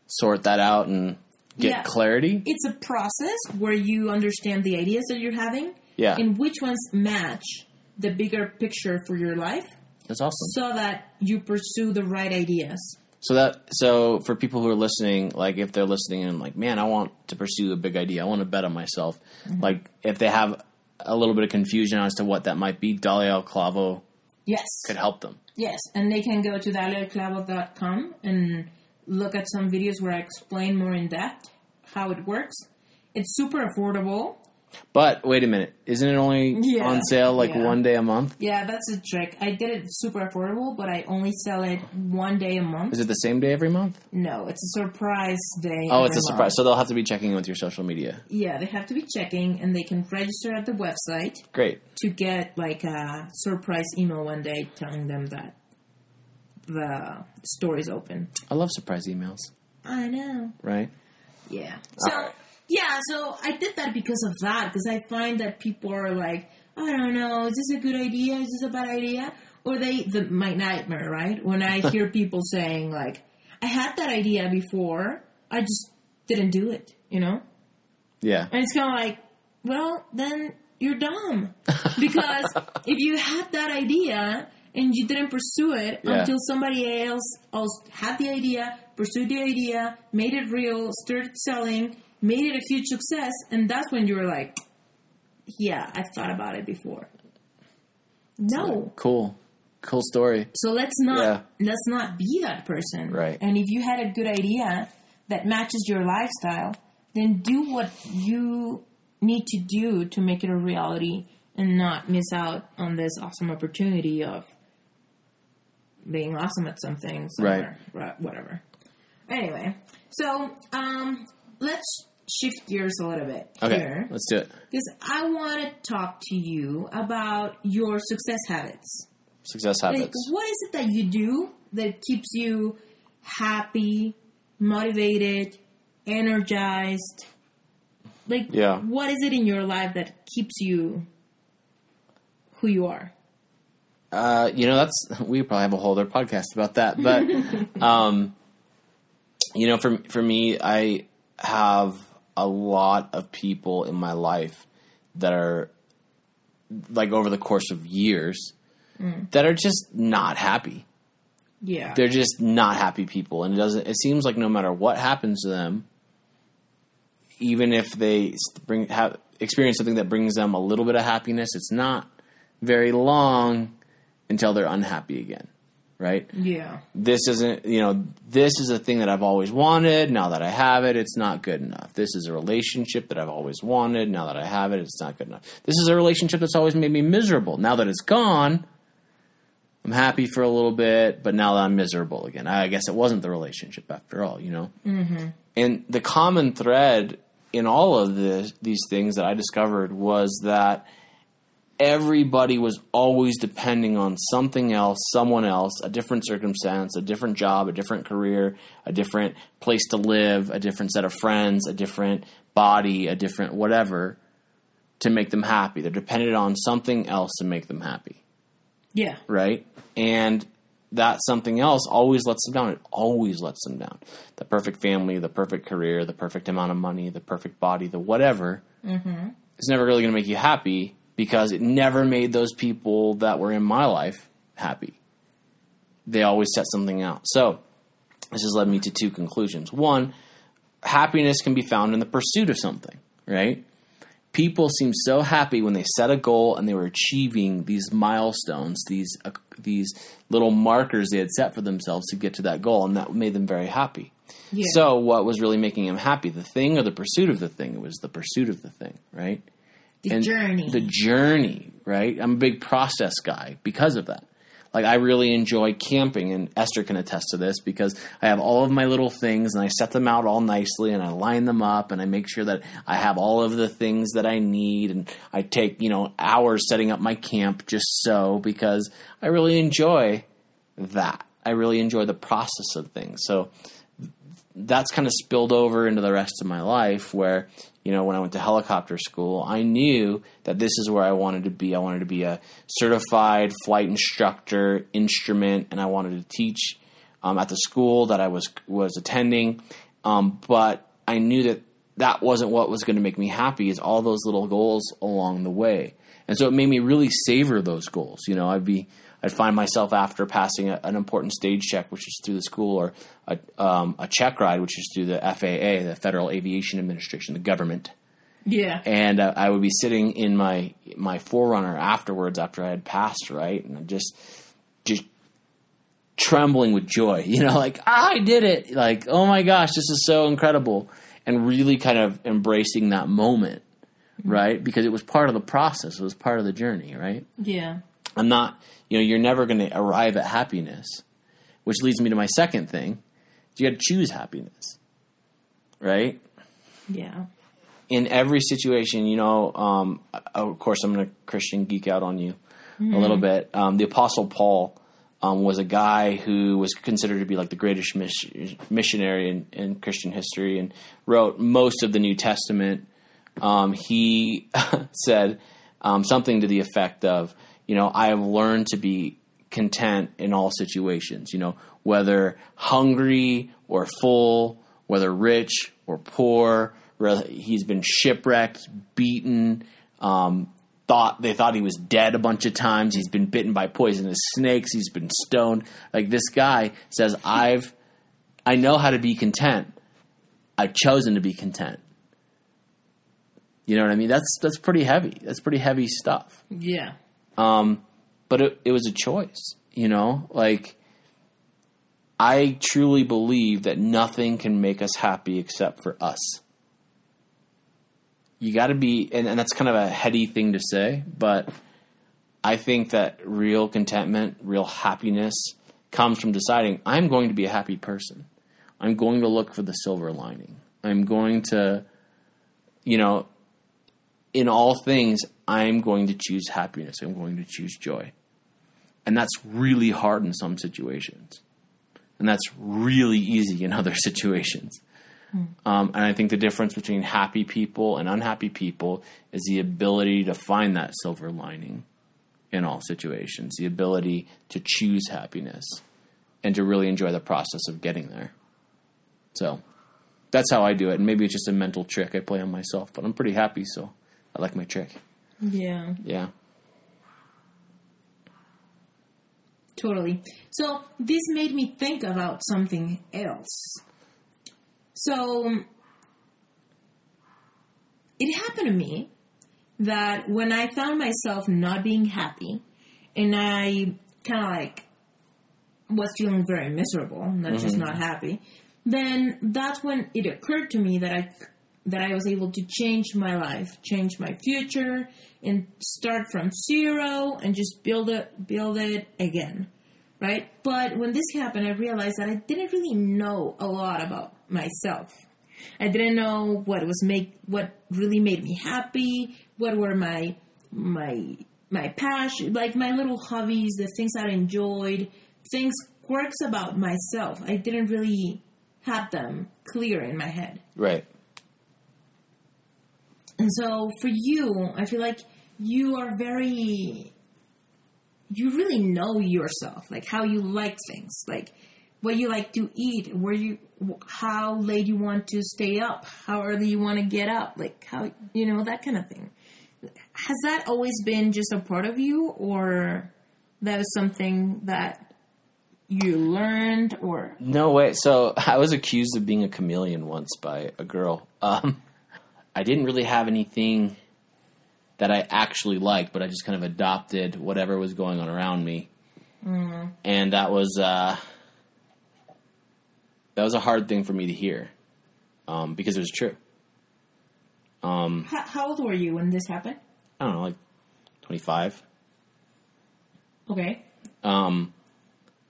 sort that out and get Yeah. clarity. It's a process where you understand the ideas that you're having Yeah, and which ones match the bigger picture for your life that's awesome. so that you pursue the right ideas. So that so for people who are listening, like if they're listening and like, man, I want to pursue a big idea. I want to bet on myself. Mm-hmm. Like if they have a little bit of confusion as to what that might be, Dale Al Clavo Yes. could help them. Yes. And they can go to dalealclavo.com and look at some videos where I explain more in depth how it works. It's super affordable. But wait a minute, isn't it only Yeah, on sale like yeah. one day a month? Yeah, that's a trick. I did it super affordable, but I only sell it one day a month. Is it the same day every month? No, it's a surprise day. Oh, it's a surprise. So they'll have to be checking with your social media. Yeah, they have to be checking and they can register at the website. Great. to get like a surprise email one day telling them that the store is open. I love surprise emails. I know. Right? Yeah. Uh, so Alright. Yeah, so I did that because of that because I find that people are like, I don't know, is this a good idea? Is this a bad idea? Or they the my nightmare, right? When I hear people saying like, I had that idea before, I just didn't do it, you know? Yeah. And it's kind of like, well, then you're dumb. Because if you had that idea and you didn't pursue it Yeah. until somebody else, else had the idea, pursued the idea, made it real, started selling, made it a huge success, and that's when you were like, yeah, I thought about it before. No. Cool. Cool story. So let's not Yeah. let's not be that person. Right. And if you had a good idea that matches your lifestyle, then do what you need to do to make it a reality and not miss out on this awesome opportunity of being awesome at something somewhere, right. whatever. Anyway, so um let's shift gears a little bit Okay. here Let's do it. because I want to talk to you about your success habits. Success habits. Like, what is it that you do that keeps you happy, motivated, energized? Like, Yeah. what is it in your life that keeps you who you are? Uh, you know, that's we probably have a whole other podcast about that. But um, you know, for for me, I have a lot of people in my life that are like over the course of years mm. that are just not happy. Yeah. They're just not happy people, and it doesn't. It seems like no matter what happens to them, even if they bring have experience something that brings them a little bit of happiness, it's not very long until they're unhappy again. Right? Yeah. This isn't, you know, this is a thing that I've always wanted. Now that I have it, it's not good enough. This is a relationship that I've always wanted. Now that I have it, it's not good enough. This is a relationship that's always made me miserable. Now that it's gone, I'm happy for a little bit, but now that I'm miserable again. I guess it wasn't the relationship after all, you know? Mm-hmm. And the common thread in all of this, these things that I discovered was that everybody was always depending on something else, someone else, a different circumstance, a different job, a different career, a different place to live, a different set of friends, a different body, a different whatever to make them happy. They're dependent on something else to make them happy, Yeah. right? And that something else always lets them down. It always lets them down. The perfect family, the perfect career, the perfect amount of money, the perfect body, the whatever mm-hmm. is never really going to make you happy because it never made those people that were in my life happy. They always set something out. So, this has led me to two conclusions. One, happiness can be found in the pursuit of something, right? People seem so happy when they set a goal and they were achieving these milestones, these uh, these little markers they had set for themselves to get to that goal, and that made them very happy. Yeah. So, what was really making them happy? The thing or the pursuit of the thing? It was the pursuit of the thing, right? The and journey. The journey, right? I'm a big process guy because of that. Like I really enjoy camping, and Esther can attest to this because I have all of my little things and I set them out all nicely and I line them up and I make sure that I have all of the things that I need and I take you know hours setting up my camp just so because I really enjoy that. I really enjoy the process of things. So that's kind of spilled over into the rest of my life where you know when i went to helicopter school i knew that this is where i wanted to be. I wanted to be a certified flight instructor instrument and i wanted to teach um, at the school that i was was attending. Um, but i knew that that wasn't what was going to make me happy is all those little goals along the way. And so it made me really savor those goals you know? I'd be I'd find myself after passing a, an important stage check, which is through the school, or a, um, a check ride, which is through the FAA, the Federal Aviation Administration, the government. yeah. And uh, I would be sitting in my my 4Runner afterwards, after I had passed, right, and just just trembling with joy, you know, like I did it, like oh my gosh, this is so incredible, and really kind of embracing that moment, right, because it was part of the process, it was part of the journey, right. Yeah. I'm not, you know, you're never going to arrive at happiness, which leads me to my second thing. You got to choose happiness, right? Yeah. In every situation, you know, um, of course, I'm going to Christian geek out on you a little bit. Um, the Apostle Paul um, was a guy who was considered to be like the greatest miss- missionary in, in Christian history and wrote most of the New Testament. Um, he said um, something to the effect of, you know, I have learned to be content in all situations, you know, whether hungry or full, whether rich or poor, he's been shipwrecked, beaten, um, thought they thought he was dead a bunch of times. He's been bitten by poisonous snakes. He's been stoned. Like this guy says, I've, I know how to be content. I've chosen to be content. You know what I mean? That's that's pretty heavy. That's pretty heavy stuff. Yeah. Um, but it, it was a choice, you know? Like, I truly believe that nothing can make us happy except for us. You got to be, and, and that's kind of a heady thing to say, but I think that real contentment, real happiness comes from deciding I'm going to be a happy person. I'm going to look for the silver lining. I'm going to, you know, in all things, I'm going to choose happiness. I'm going to choose joy. And that's really hard in some situations. And that's really easy in other situations. Um, and I think the difference between happy people and unhappy people is the ability to find that silver lining in all situations, the ability to choose happiness and to really enjoy the process of getting there. So that's how I do it. And maybe it's just a mental trick I play on myself, but I'm pretty happy, so I like my trick. Yeah. Yeah. Totally. So this made me think about something else. So it happened to me that when I found myself not being happy and I kind of like was feeling very miserable, not just mm-hmm. not happy, then that's when it occurred to me that I that I was able to change my life, change my future, and start from zero and just build it build it again. Right? But when this happened I realized that I didn't really know a lot about myself. I didn't know what was make what really made me happy, what were my my my passion, like my little hobbies, the things I enjoyed, things quirks about myself. I didn't really have them clear in my head. Right. And so for you, I feel like you are very you really know yourself, like how you like things, like what you like to eat, where you how late you want to stay up, how early you want to get up, like how you know that kind of thing. Has that always been just a part of you or that was something that you learned or No way. So I was accused of being a chameleon once by a girl. Um, I didn't really have anything that I actually liked, but I just kind of adopted whatever was going on around me, and that was uh, that was a hard thing for me to hear um, because it was true. Um, how, how old were you when this happened? I don't know, like twenty five. Okay. Um,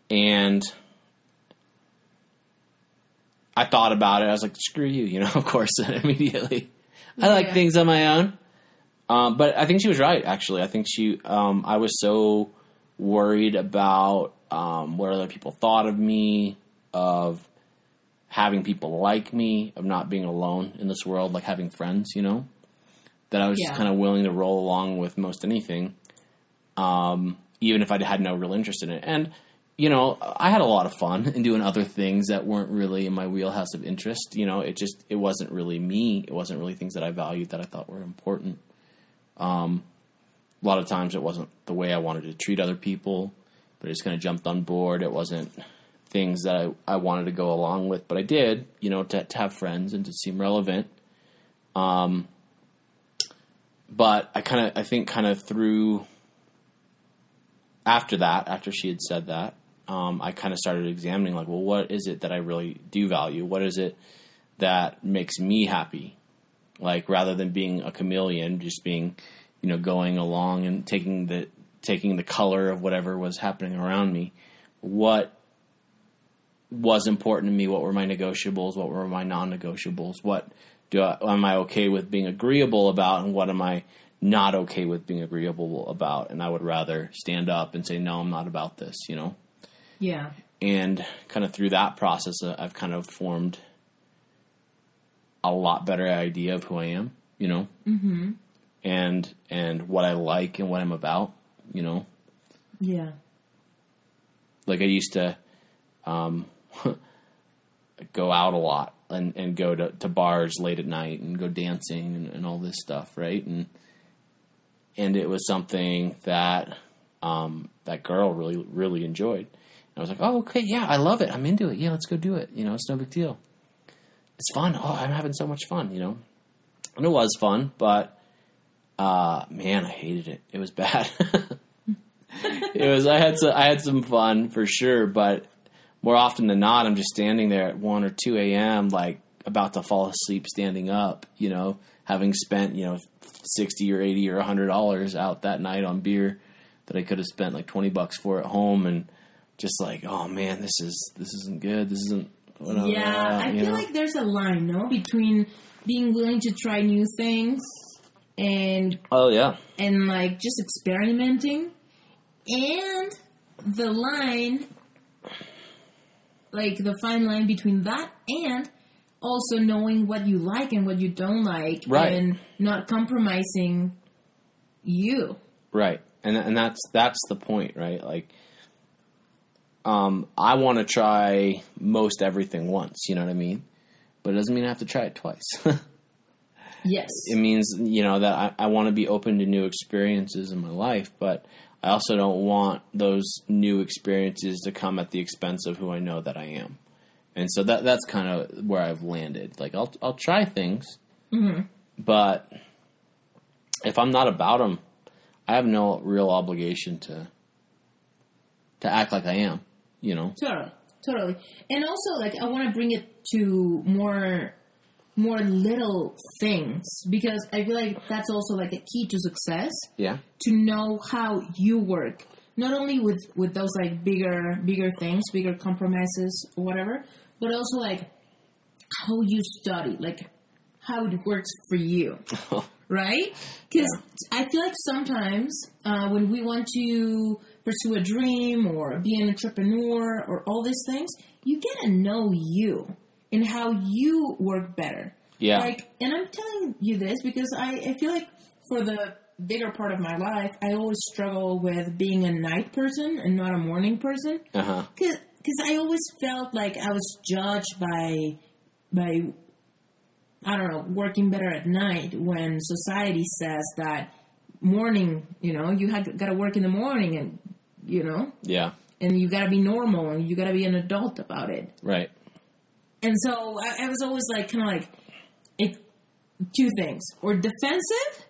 and I thought about it. I was like, screw you, you know, of course, immediately. I like Yeah. things on my own. Um, but I think she was right, actually. I think she, um, I was so worried about um, what other people thought of me, of having people like me, of not being alone in this world, like having friends, you know, that I was just kind of willing to roll along with most anything um, even if I had no real interest in it. And you know, I had a lot of fun in doing other things that weren't really in my wheelhouse of interest. You know, it just it wasn't really me. It wasn't really things that I valued that I thought were important. Um, a lot of times it wasn't the way I wanted to treat other people, but I just kind of jumped on board. It wasn't things that I, I wanted to go along with, but I did, you know, to, to have friends and to seem relevant. Um, but I kind of, I think, kind of through after that, after she had said that, um, I kind of started examining, like, well, what is it that I really do value? What is it that makes me happy? Like, rather than being a chameleon, just being, you know, going along and taking the taking the color of whatever was happening around me. What was important to me? What were my negotiables? What were my non-negotiables? What do I, am I okay with being agreeable about, and what am I not okay with being agreeable about? And I would rather stand up and say, no, I'm not about this, you know. Yeah. And kind of through that process, uh, I've kind of formed a lot better idea of who I am, you know, mm-hmm. and and what I like and what I'm about, you know. Yeah. Like I used to um, go out a lot and, and go to, to bars late at night and go dancing and, and all this stuff, right? And and it was something that um, that girl really really enjoyed. And I was like, oh, okay, yeah, I love it. I'm into it. Yeah, let's go do it. You know, it's no big deal. It's fun. Oh, I'm having so much fun. You know, and it was fun, but uh, man, I hated it. It was bad. it was. I had some. I had some fun for sure, but more often than not, I'm just standing there at one or two a.m. like about to fall asleep, standing up. You know, having spent you know sixty or eighty or hundred dollars out that night on beer that I could have spent like twenty bucks for at home, and just like, oh man, this is this isn't good. This isn't. Yeah, I feel know? like there's a line, no, between being willing to try new things and Oh yeah, and like just experimenting and the line like the fine line between that and also knowing what you like and what you don't like Right. and not compromising you. Right, and and that's that's the point, right? Like, um, I want to try most everything once. You know what I mean? But it doesn't mean I have to try it twice. Yes. it means you know that I, I want to be open to new experiences in my life, but I also don't want those new experiences to come at the expense of who I know that I am. And so that that's kind of where I've landed. Like I'll I'll try things, but if I'm not about them, I have no real obligation to to act like I am. You know. Totally, totally. And also, like, I want to bring it to more, more little things because I feel like that's also like a key to success Yeah. to know how you work. Not only with with those like bigger bigger things, bigger compromises, or whatever, but also like how you study, like how it works for you right? Because I feel like sometimes uh, when we want to pursue a dream or be an entrepreneur or all these things, you get to know you and how you work better. Yeah. Like, and I'm telling you this because I, I feel like for the bigger part of my life, I always struggle with being a night person and not a morning person Uh huh. because I always felt like I was judged by by I don't know working better at night when society says that morning you know you have got to work in the morning and you know Yeah. and you got to be normal and you got to be an adult about it Right. and so I, I was always like kind of like it two things or defensive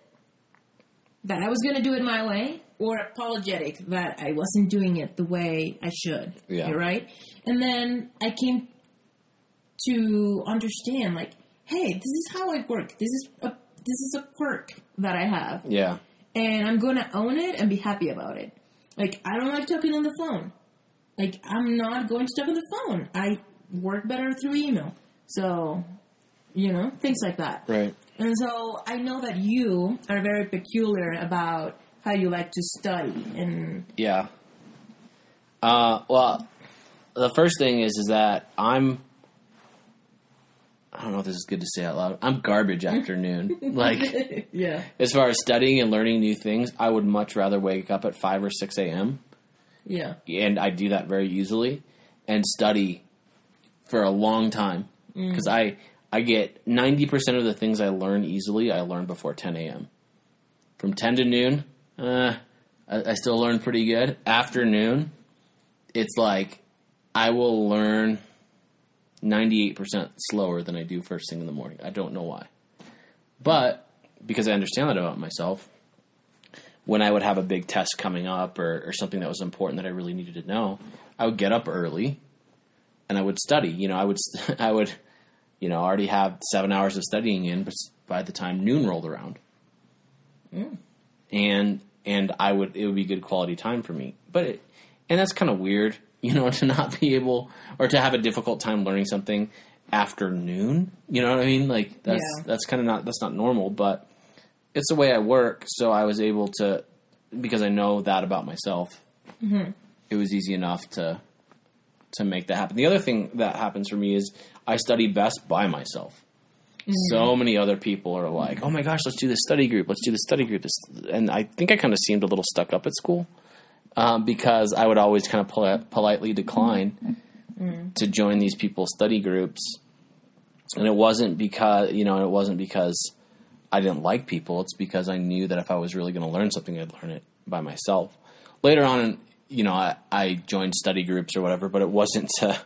that I was going to do it my way or apologetic that I wasn't doing it the way I should Yeah. right and then I came to understand like hey this is how I work this is a this is a quirk that I have Yeah. and I'm going to own it and be happy about it. Like I don't like talking on the phone. Like I'm not going to talk on the phone. I work better through email. So, you know, things like that. Right. And so I know that you are very peculiar about how you like to study and Yeah. Uh, well, the first thing is is that I'm. I don't know if this is good to say out loud. I'm garbage afternoon. like yeah. as far as studying and learning new things, I would much rather wake up at five or six a.m. Yeah. and I do that very easily and study for a long time because I I get ninety percent of the things I learn easily. I learn before ten a.m. From ten to noon, uh, I, I still learn pretty good. Afternoon, it's like I will learn ninety eight percent slower than I do first thing in the morning. I don't know why, but because I understand that about myself, when I would have a big test coming up or, or something that was important that I really needed to know, I would get up early and I would study. You know, I would I would you know already have seven hours of studying in, but by the time noon rolled around, mm. and and I would it would be good quality time for me. But it, and that's kind of weird, you know, to not be able or to have a difficult time learning something after noon. You know what I mean? Like that's Yeah. that's kind of not that's not normal, but it's the way I work. So I was able to because I know that about myself. Mm-hmm. It was easy enough to to make that happen. The other thing that happens for me is I study best by myself. Mm-hmm. So many other people are like, "Oh my gosh, let's do this study group. Let's do this study group." And I think I kind of seemed a little stuck up at school um, because I would always kind of poli- politely decline to join these people's study groups, and it wasn't because you know it wasn't because I didn't like people. It's because I knew that if I was really going to learn something, I'd learn it by myself. Later on, you know, I, I joined study groups or whatever, but it wasn't to,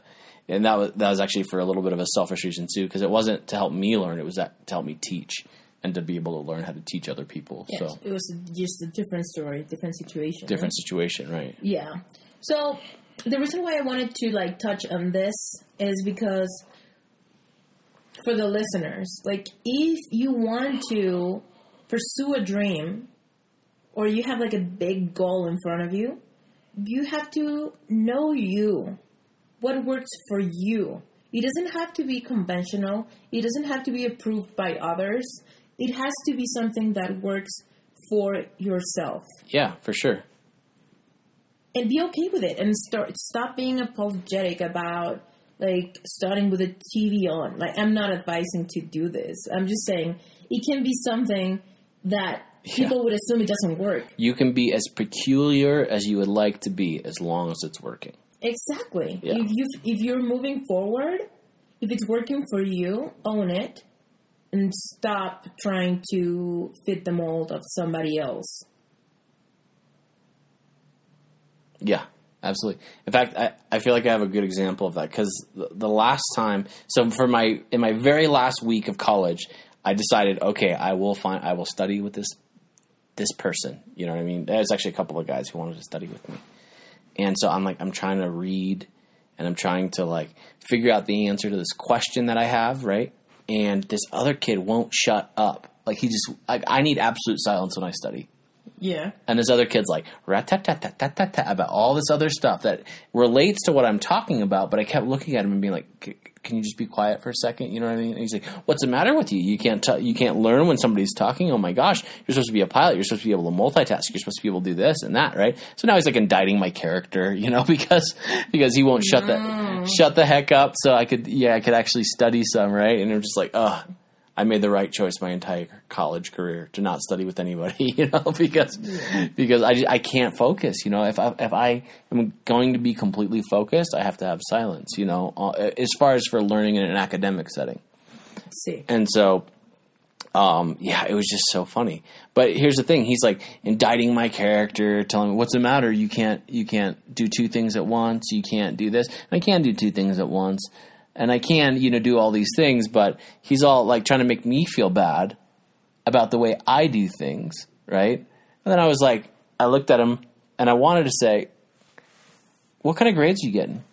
and that was that was actually for a little bit of a selfish reason too, because it wasn't to help me learn; it was that to help me teach and to be able to learn how to teach other people. Yes. So It was just a different story, different situation. different situation, right? Yeah. So the reason why I wanted to like touch on this is because for the listeners, like if you want to pursue a dream or you have like a big goal in front of you, you have to know you. What works for you. It doesn't have to be conventional. It doesn't have to be approved by others. It has to be something that works for yourself Yeah, for sure. and be okay with it and start stop being apologetic about like starting with a TV on. Like I'm not advising to do this. I'm just saying it can be something that people would assume it doesn't work. You can be as peculiar as you would like to be, as long as it's working. Exactly. Yeah. If you if you're moving forward, if it's working for you, own it and stop trying to fit the mold of somebody else. Yeah, absolutely. In fact, I, I feel like I have a good example of that because the, the last time, so for my in my very last week of college, I decided, okay, I will find, I will study with this this person. You know what I mean? There's actually a couple of guys who wanted to study with me, and so I'm like, I'm trying to read and I'm trying to like figure out the answer to this question that I have, right? And this other kid won't shut up. Like he just like I need absolute silence when I study. Yeah. And this other kid's like rat-tat-tat-tat-tat-tat about all this other stuff that relates to what I'm talking about, but I kept looking at him and being like, "Can you just be quiet for a second? You know what I mean?" And he's like, "What's the matter with you? You can't t- you can't learn when somebody's talking. Oh my gosh, you're supposed to be a pilot. You're supposed to be able to multitask. You're supposed to be able to do this and that, right?" So now he's like indicting my character, you know, because because he won't shut the mm. shut the heck up. So I could yeah I could actually study some, right? And I'm just like, oh. I made the right choice my entire college career to not study with anybody, you know, because because I, I can't focus, you know. If I if I am going to be completely focused, I have to have silence, you know. Uh, as far as for learning in an academic setting, See. and so, um, yeah, it was just so funny. But here's the thing: he's like indicting my character, telling me, "What's the matter? You can't you can't do two things at once. You can't do this. I can do two things at once." And I can, you know, do all these things, but he's all like trying to make me feel bad about the way I do things, right? And then I was like, I looked at him and I wanted to say, "What kind of grades are you getting?"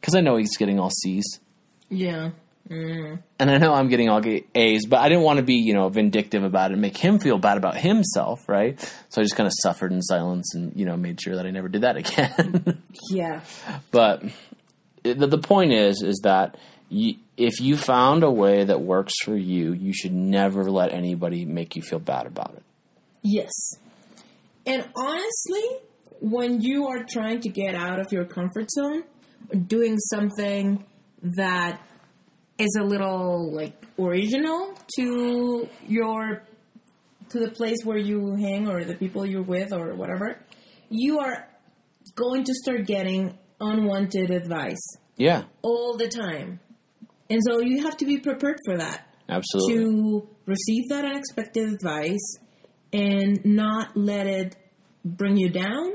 Because I know he's getting all C's, Yeah. Mm-hmm. and I know I'm getting all A's, but I didn't want to be, you know, vindictive about it and make him feel bad about himself, right? So I just kind of suffered in silence and, you know, made sure that I never did that again. Yeah. but the, the point is, is that you, if you found a way that works for you, you should never let anybody make you feel bad about it. Yes. And honestly, when you are trying to get out of your comfort zone, doing something that is a little like original to your to the place where you hang or the people you're with or whatever, you are going to start getting unwanted advice Yeah, all the time. And so you have to be prepared for that absolutely. to receive that unexpected advice and not let it bring you down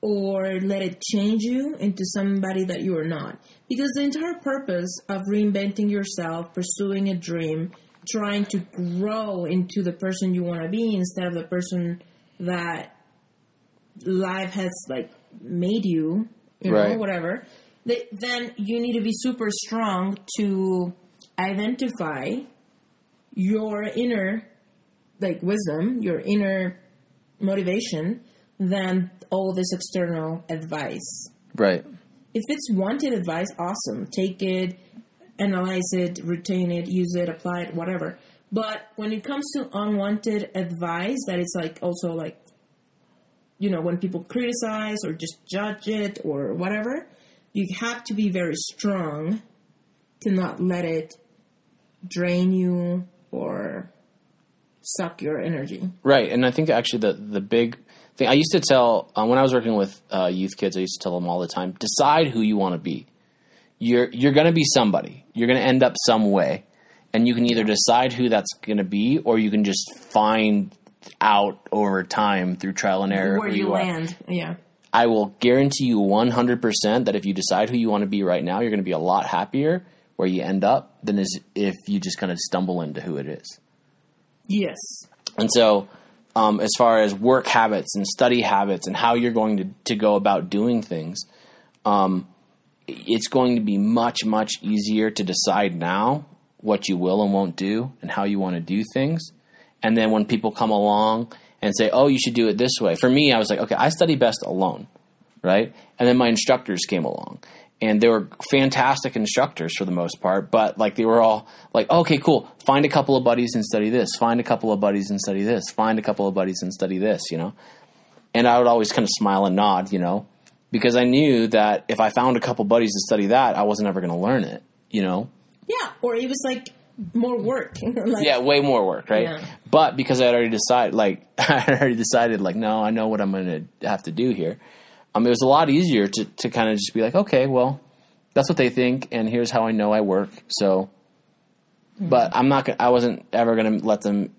or let it change you into somebody that you are not. Because the entire purpose of reinventing yourself, pursuing a dream, trying to grow into the person you want to be instead of the person that life has like made you, you know, Right. whatever, th- then you need to be super strong to identify your inner like wisdom, your inner motivation than all this external advice. right. If it's wanted advice, awesome. Take it, analyze it, retain it, use it, apply it, whatever. But when it comes to unwanted advice, that is like also like, you know, when people criticize or just judge it or whatever, you have to be very strong to not let it drain you or suck your energy. Right, and I think actually the the big thing I used to tell uh, when I was working with uh, youth kids, I used to tell them all the time: decide who you want to be. You're you're going to be somebody. You're going to end up some way, and you can either decide who that's going to be, or you can just find out over time through trial and error Where you are. land. Yeah. I will guarantee you 100% that if you decide who you want to be right now, you're going to be a lot happier where you end up than as if you just kind of stumble into who it is. Yes. And so, um, as far as work habits and study habits and how you're going to, to go about doing things, um, it's going to be much, much easier to decide now what you will and won't do and how you want to do things. And then when people come along and say, oh, you should do it this way. For me, I was like, okay, I study best alone, right? And then my instructors came along. And they were fantastic instructors for the most part, but like they were all like, okay, cool. Find a couple of buddies and study this. Find a couple of buddies and study this. Find a couple of buddies and study this, you know? And I would always kind of smile and nod, you know, because I knew that if I found a couple buddies to study that, I wasn't ever going to learn it, you know? Yeah. Or it was like more work. like, Yeah, way more work, right? Yeah. But because I had already decided, like, I had already decided, like, no, I know what I'm going to have to do here. Um, it was a lot easier to, to kind of just be like, okay, well, that's what they think, and here's how I know I work. So, but I'm not. Gonna, I wasn't ever going to let them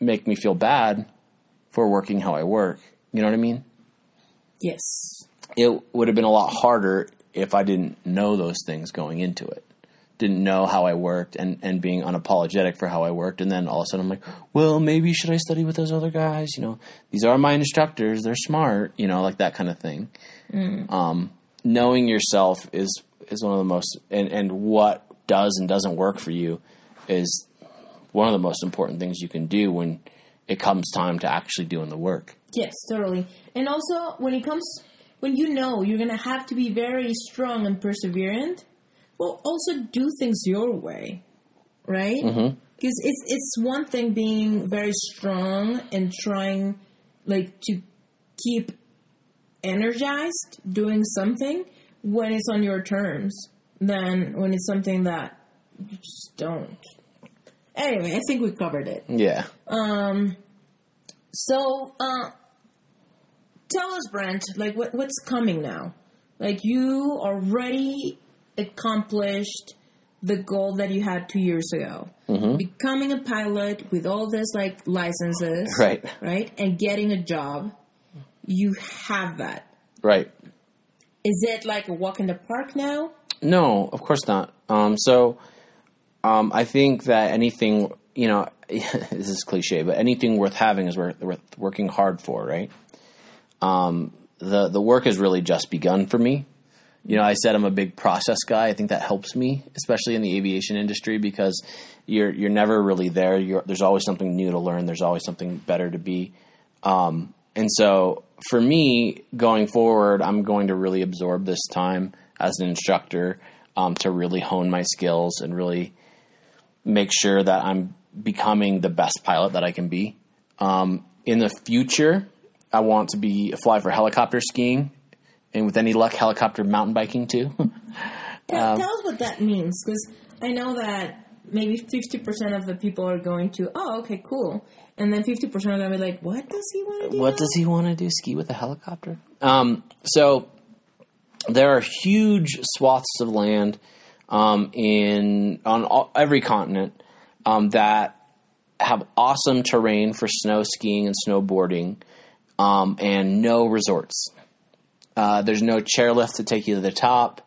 make me feel bad for working how I work. You know what I mean? Yes. it would have been a lot harder if I didn't know those things going into it. Didn't know how I worked and, and being unapologetic for how I worked. And then all of a sudden I'm like, well, maybe should I study with those other guys? You know, these are my instructors. They're smart, you know, like that kind of thing. Um, knowing yourself is is one of the most, and and what does and doesn't work for you is one of the most important things you can do when it comes time to actually doing the work. Yes, totally. And also, when it comes, when you know you're gonna have to be very strong and perseverant, also do things your way, right? Mm-hmm. Because it's it's one thing being very strong and trying, like, to keep energized doing something when it's on your terms than when it's something that you just don't. Anyway, I think we covered it. Yeah. Um, so, uh, tell us, Brent, like what what's coming now? Like you already accomplished the goal that you had two years ago, becoming a pilot with all this like licenses, Right. Right, and getting a job. You have that. Right. Is it like a walk in the park now? No, of course not. Um, so, um, I think that anything, you know, this is cliche, but anything worth having is worth, worth working hard for, right? Um, the the work has really just begun for me. You know, I said I'm a big process guy. I think that helps me, especially in the aviation industry, because you're you're never really there. You're, there's always something new to learn. There's always something better to be. Um, and so, for me, going forward, I'm going to really absorb this time as an instructor um, to really hone my skills and really make sure that I'm becoming the best pilot that I can be. Um, in the future, I want to be fly for helicopter skiing, and with any luck, helicopter mountain biking too. Tell, tell us what that means, because I know that maybe fifty percent of the people are going to, oh, okay, cool, and then fifty percent are going to be like, what does he want to do? what now? does he want to do? Ski with a helicopter? Um, so there are huge swaths of land um, in on all, every continent um, that have awesome terrain for snow skiing and snowboarding, um, and no resorts. Uh, there's no chairlift to take you to the top.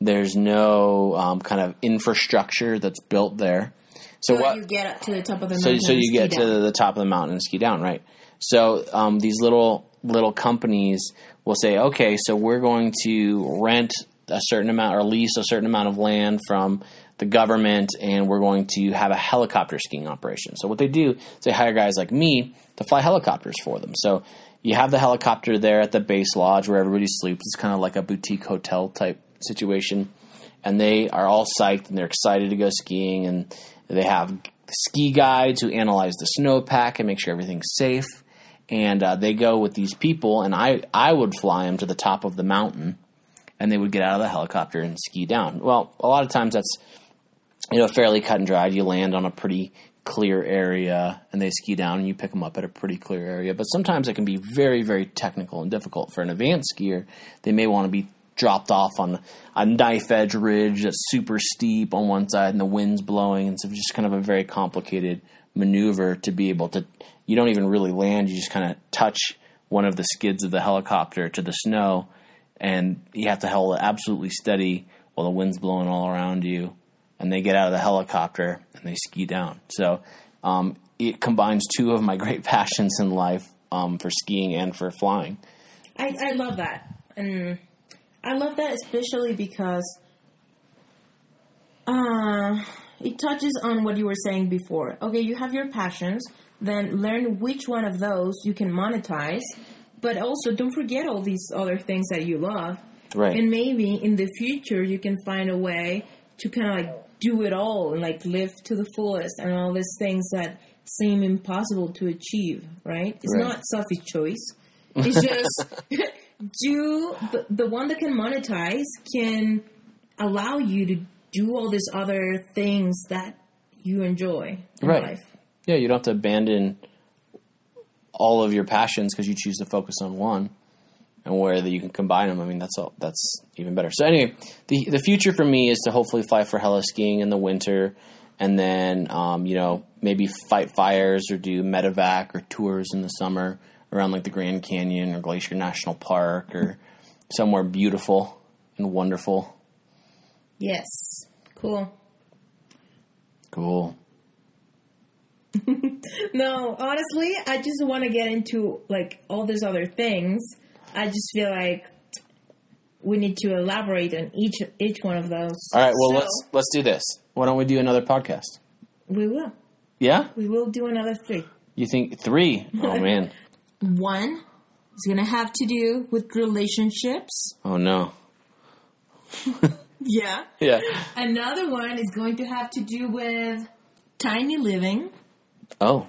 There's no um, kind of infrastructure that's built there. So, So what you get up to the top of the so mountain. so and you get down. to the top of the mountain and ski down, right? So um, these little little companies will say, okay, so we're going to rent a certain amount or lease a certain amount of land from the government, and we're going to have a helicopter skiing operation. So what they do is they hire guys like me to fly helicopters for them. So you have the helicopter there at the base lodge where everybody sleeps. It's kind of like a boutique hotel type situation. And they are all psyched and they're excited to go skiing. And they have ski guides who analyze the snowpack and make sure everything's safe. And uh, they go with these people and I, I would fly them to the top of the mountain and they would get out of the helicopter and ski down. Well a lot of times that's you know fairly cut and dried. You land on a pretty clear area and they ski down and you pick them up at a pretty clear area. But sometimes it can be very very technical and difficult for an advanced skier. They may want to be dropped off on a knife edge ridge that's super steep on one side and the wind's blowing. And so it's just kind of a very complicated maneuver to be able to you don't even really land. You just kind of touch one of the skids of the helicopter to the snow and you have to hold it absolutely steady while the wind's blowing all around you and they get out of the helicopter and they ski down so um, it combines two of my great passions in life um, for skiing and for flying I, I love that. And I love that especially because uh, it touches on what you were saying before. Okay, you have your passions, then learn which one of those you can monetize, but also don't forget all these other things that you love. right And maybe in the future you can find a way to kind of like do it all and like live to the fullest and all these things that seem impossible to achieve, right? It's Right. not selfish choice. It's just do the, the one that can monetize can allow you to do all these other things that you enjoy in Right. life. Yeah, you don't have to abandon all of your passions because you choose to focus on one, and where that you can combine them. I mean, that's all. That's even better. So anyway, the the future for me is to hopefully fly for heli skiing in the winter, and then um, you know maybe fight fires or do medevac or tours in the summer around like the Grand Canyon or Glacier National Park or somewhere beautiful and wonderful. Yes. Cool. Cool. No, honestly, I just want to get into like all these other things. I just feel like we need to elaborate on each each one of those. All right. Well, So, let's let's do this. Why don't we do another podcast? we will Yeah. we will do another three. You think three? Oh man. One is gonna have to do with relationships. Oh no. Yeah. Yeah. Another one is going to have to do with tiny living. Oh.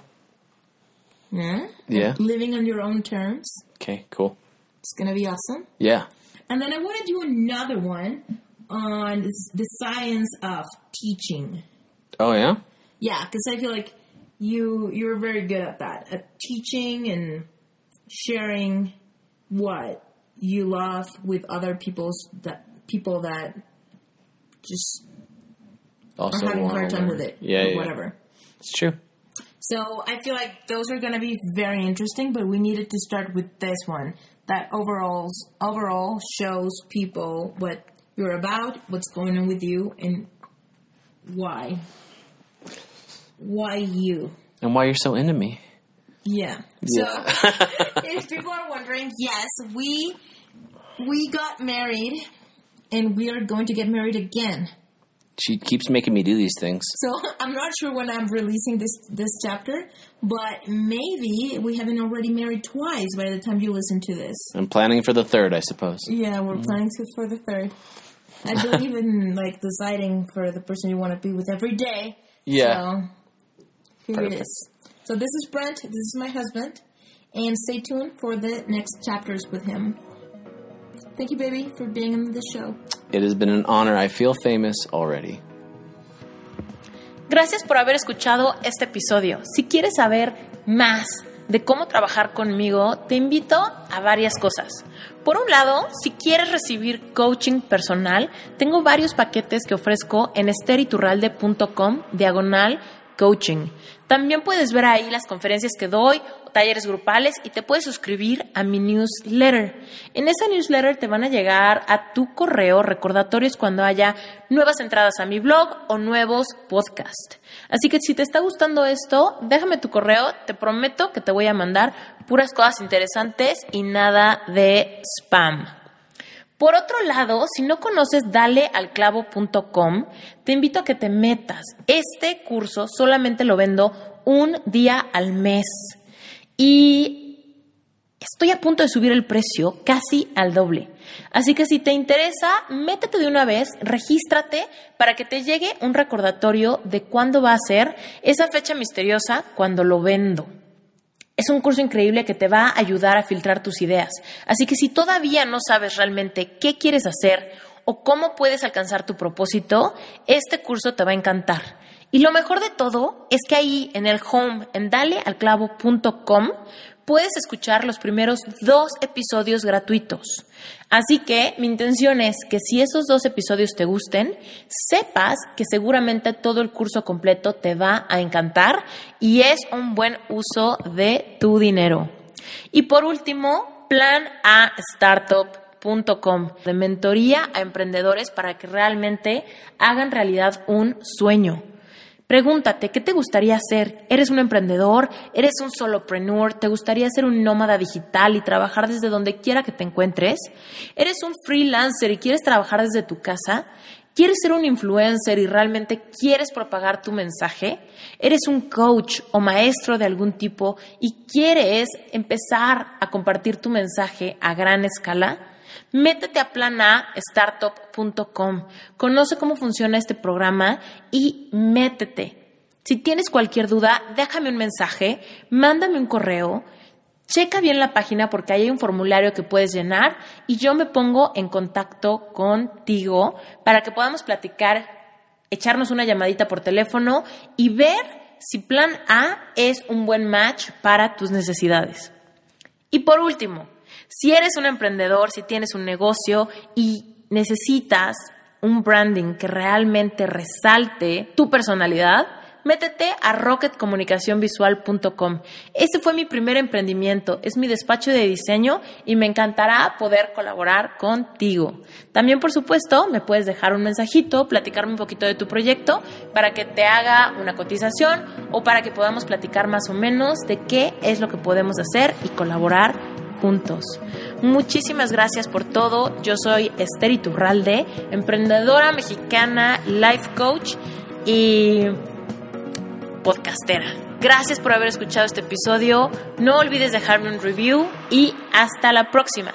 Yeah. Yeah. Living on your own terms. Okay. Cool. It's gonna be awesome. Yeah. And then I want to do another one on the science of teaching. Oh yeah. Yeah, because I feel like you you're very good at that, at teaching and sharing what you love with other people's that people that just Also are having a hard time with it Yeah. or yeah. whatever. It's true. So I feel like those are going to be very interesting, but we needed to start with this one that overall overall shows people what you're about, what's going on with you, and why. Why you? And why you're so into me? Yeah. Yeah. So if people are wondering, yes, we we got married, and we are going to get married again. She keeps making me do these things. So I'm not sure when I'm releasing this this chapter, but maybe we haven't already married twice by the time you listen to this. I'm planning for the third, I suppose. Yeah, we're mm-hmm. planning for the third. I believe in like deciding for the person you want to be with every day. Yeah. So here it Perfect. is. So this is Brent. This is my husband, and stay tuned for the next chapters with him. Thank you, baby, for being on the show. It has been an honor. I feel famous already. Gracias por haber escuchado este episodio. Si quieres saber más de cómo trabajar conmigo, te invito a varias cosas. Por un lado, si quieres recibir coaching personal, tengo varios paquetes que ofrezco en esteriturralde.com diagonal coaching. También puedes ver ahí las conferencias que doy, talleres grupales y te puedes suscribir a mi newsletter. En esa newsletter te van a llegar a tu correo recordatorios cuando haya nuevas entradas a mi blog o nuevos podcasts. Así que si te está gustando esto, déjame tu correo, te prometo que te voy a mandar puras cosas interesantes y nada de spam. Por otro lado, si no conoces dalealclavo.com, te invito a que te metas. Este curso solamente lo vendo un día al mes. Y estoy a punto de subir el precio casi al doble. Así que si te interesa, métete de una vez, regístrate para que te llegue un recordatorio de cuándo va a ser esa fecha misteriosa cuando lo vendo. Es un curso increíble que te va a ayudar a filtrar tus ideas. Así que si todavía no sabes realmente qué quieres hacer o cómo puedes alcanzar tu propósito, este curso te va a encantar. Y lo mejor de todo es que ahí en el home, en dalealclavo.com, puedes escuchar los primeros dos episodios gratuitos. Así que mi intención es que si esos dos episodios te gusten, sepas que seguramente todo el curso completo te va a encantar y es un buen uso de tu dinero. Y por último, plan a de mentoría a emprendedores para que realmente hagan realidad un sueño. Pregúntate, ¿qué te gustaría hacer? ¿Eres un emprendedor? ¿Eres un solopreneur? ¿Te gustaría ser un nómada digital y trabajar desde donde quiera que te encuentres? ¿Eres un freelancer y quieres trabajar desde tu casa? ¿Quieres ser un influencer y realmente quieres propagar tu mensaje? ¿Eres un coach o maestro de algún tipo y quieres empezar a compartir tu mensaje a gran escala? Métete a planastartup.com, conoce cómo funciona este programa y métete. Si tienes cualquier duda, déjame un mensaje, mándame un correo, checa bien la página porque hay un formulario que puedes llenar y yo me pongo en contacto contigo para que podamos platicar, echarnos una llamadita por teléfono y ver si Plan A es un buen match para tus necesidades. Y por último, si eres un emprendedor, si tienes un negocio y necesitas un branding que realmente resalte tu personalidad, métete a rocketcomunicacionvisual.com. Este fue mi primer emprendimiento, es mi despacho de diseño y me encantará poder colaborar contigo. También, por supuesto, me puedes dejar un mensajito, platicarme un poquito de tu proyecto para que te haga una cotización o para que podamos platicar más o menos de qué es lo que podemos hacer y colaborar juntos. Muchísimas gracias por todo. Yo soy Esther Iturralde, emprendedora mexicana, life coach y podcastera. Gracias por haber escuchado este episodio. No olvides dejarme un review y hasta la próxima.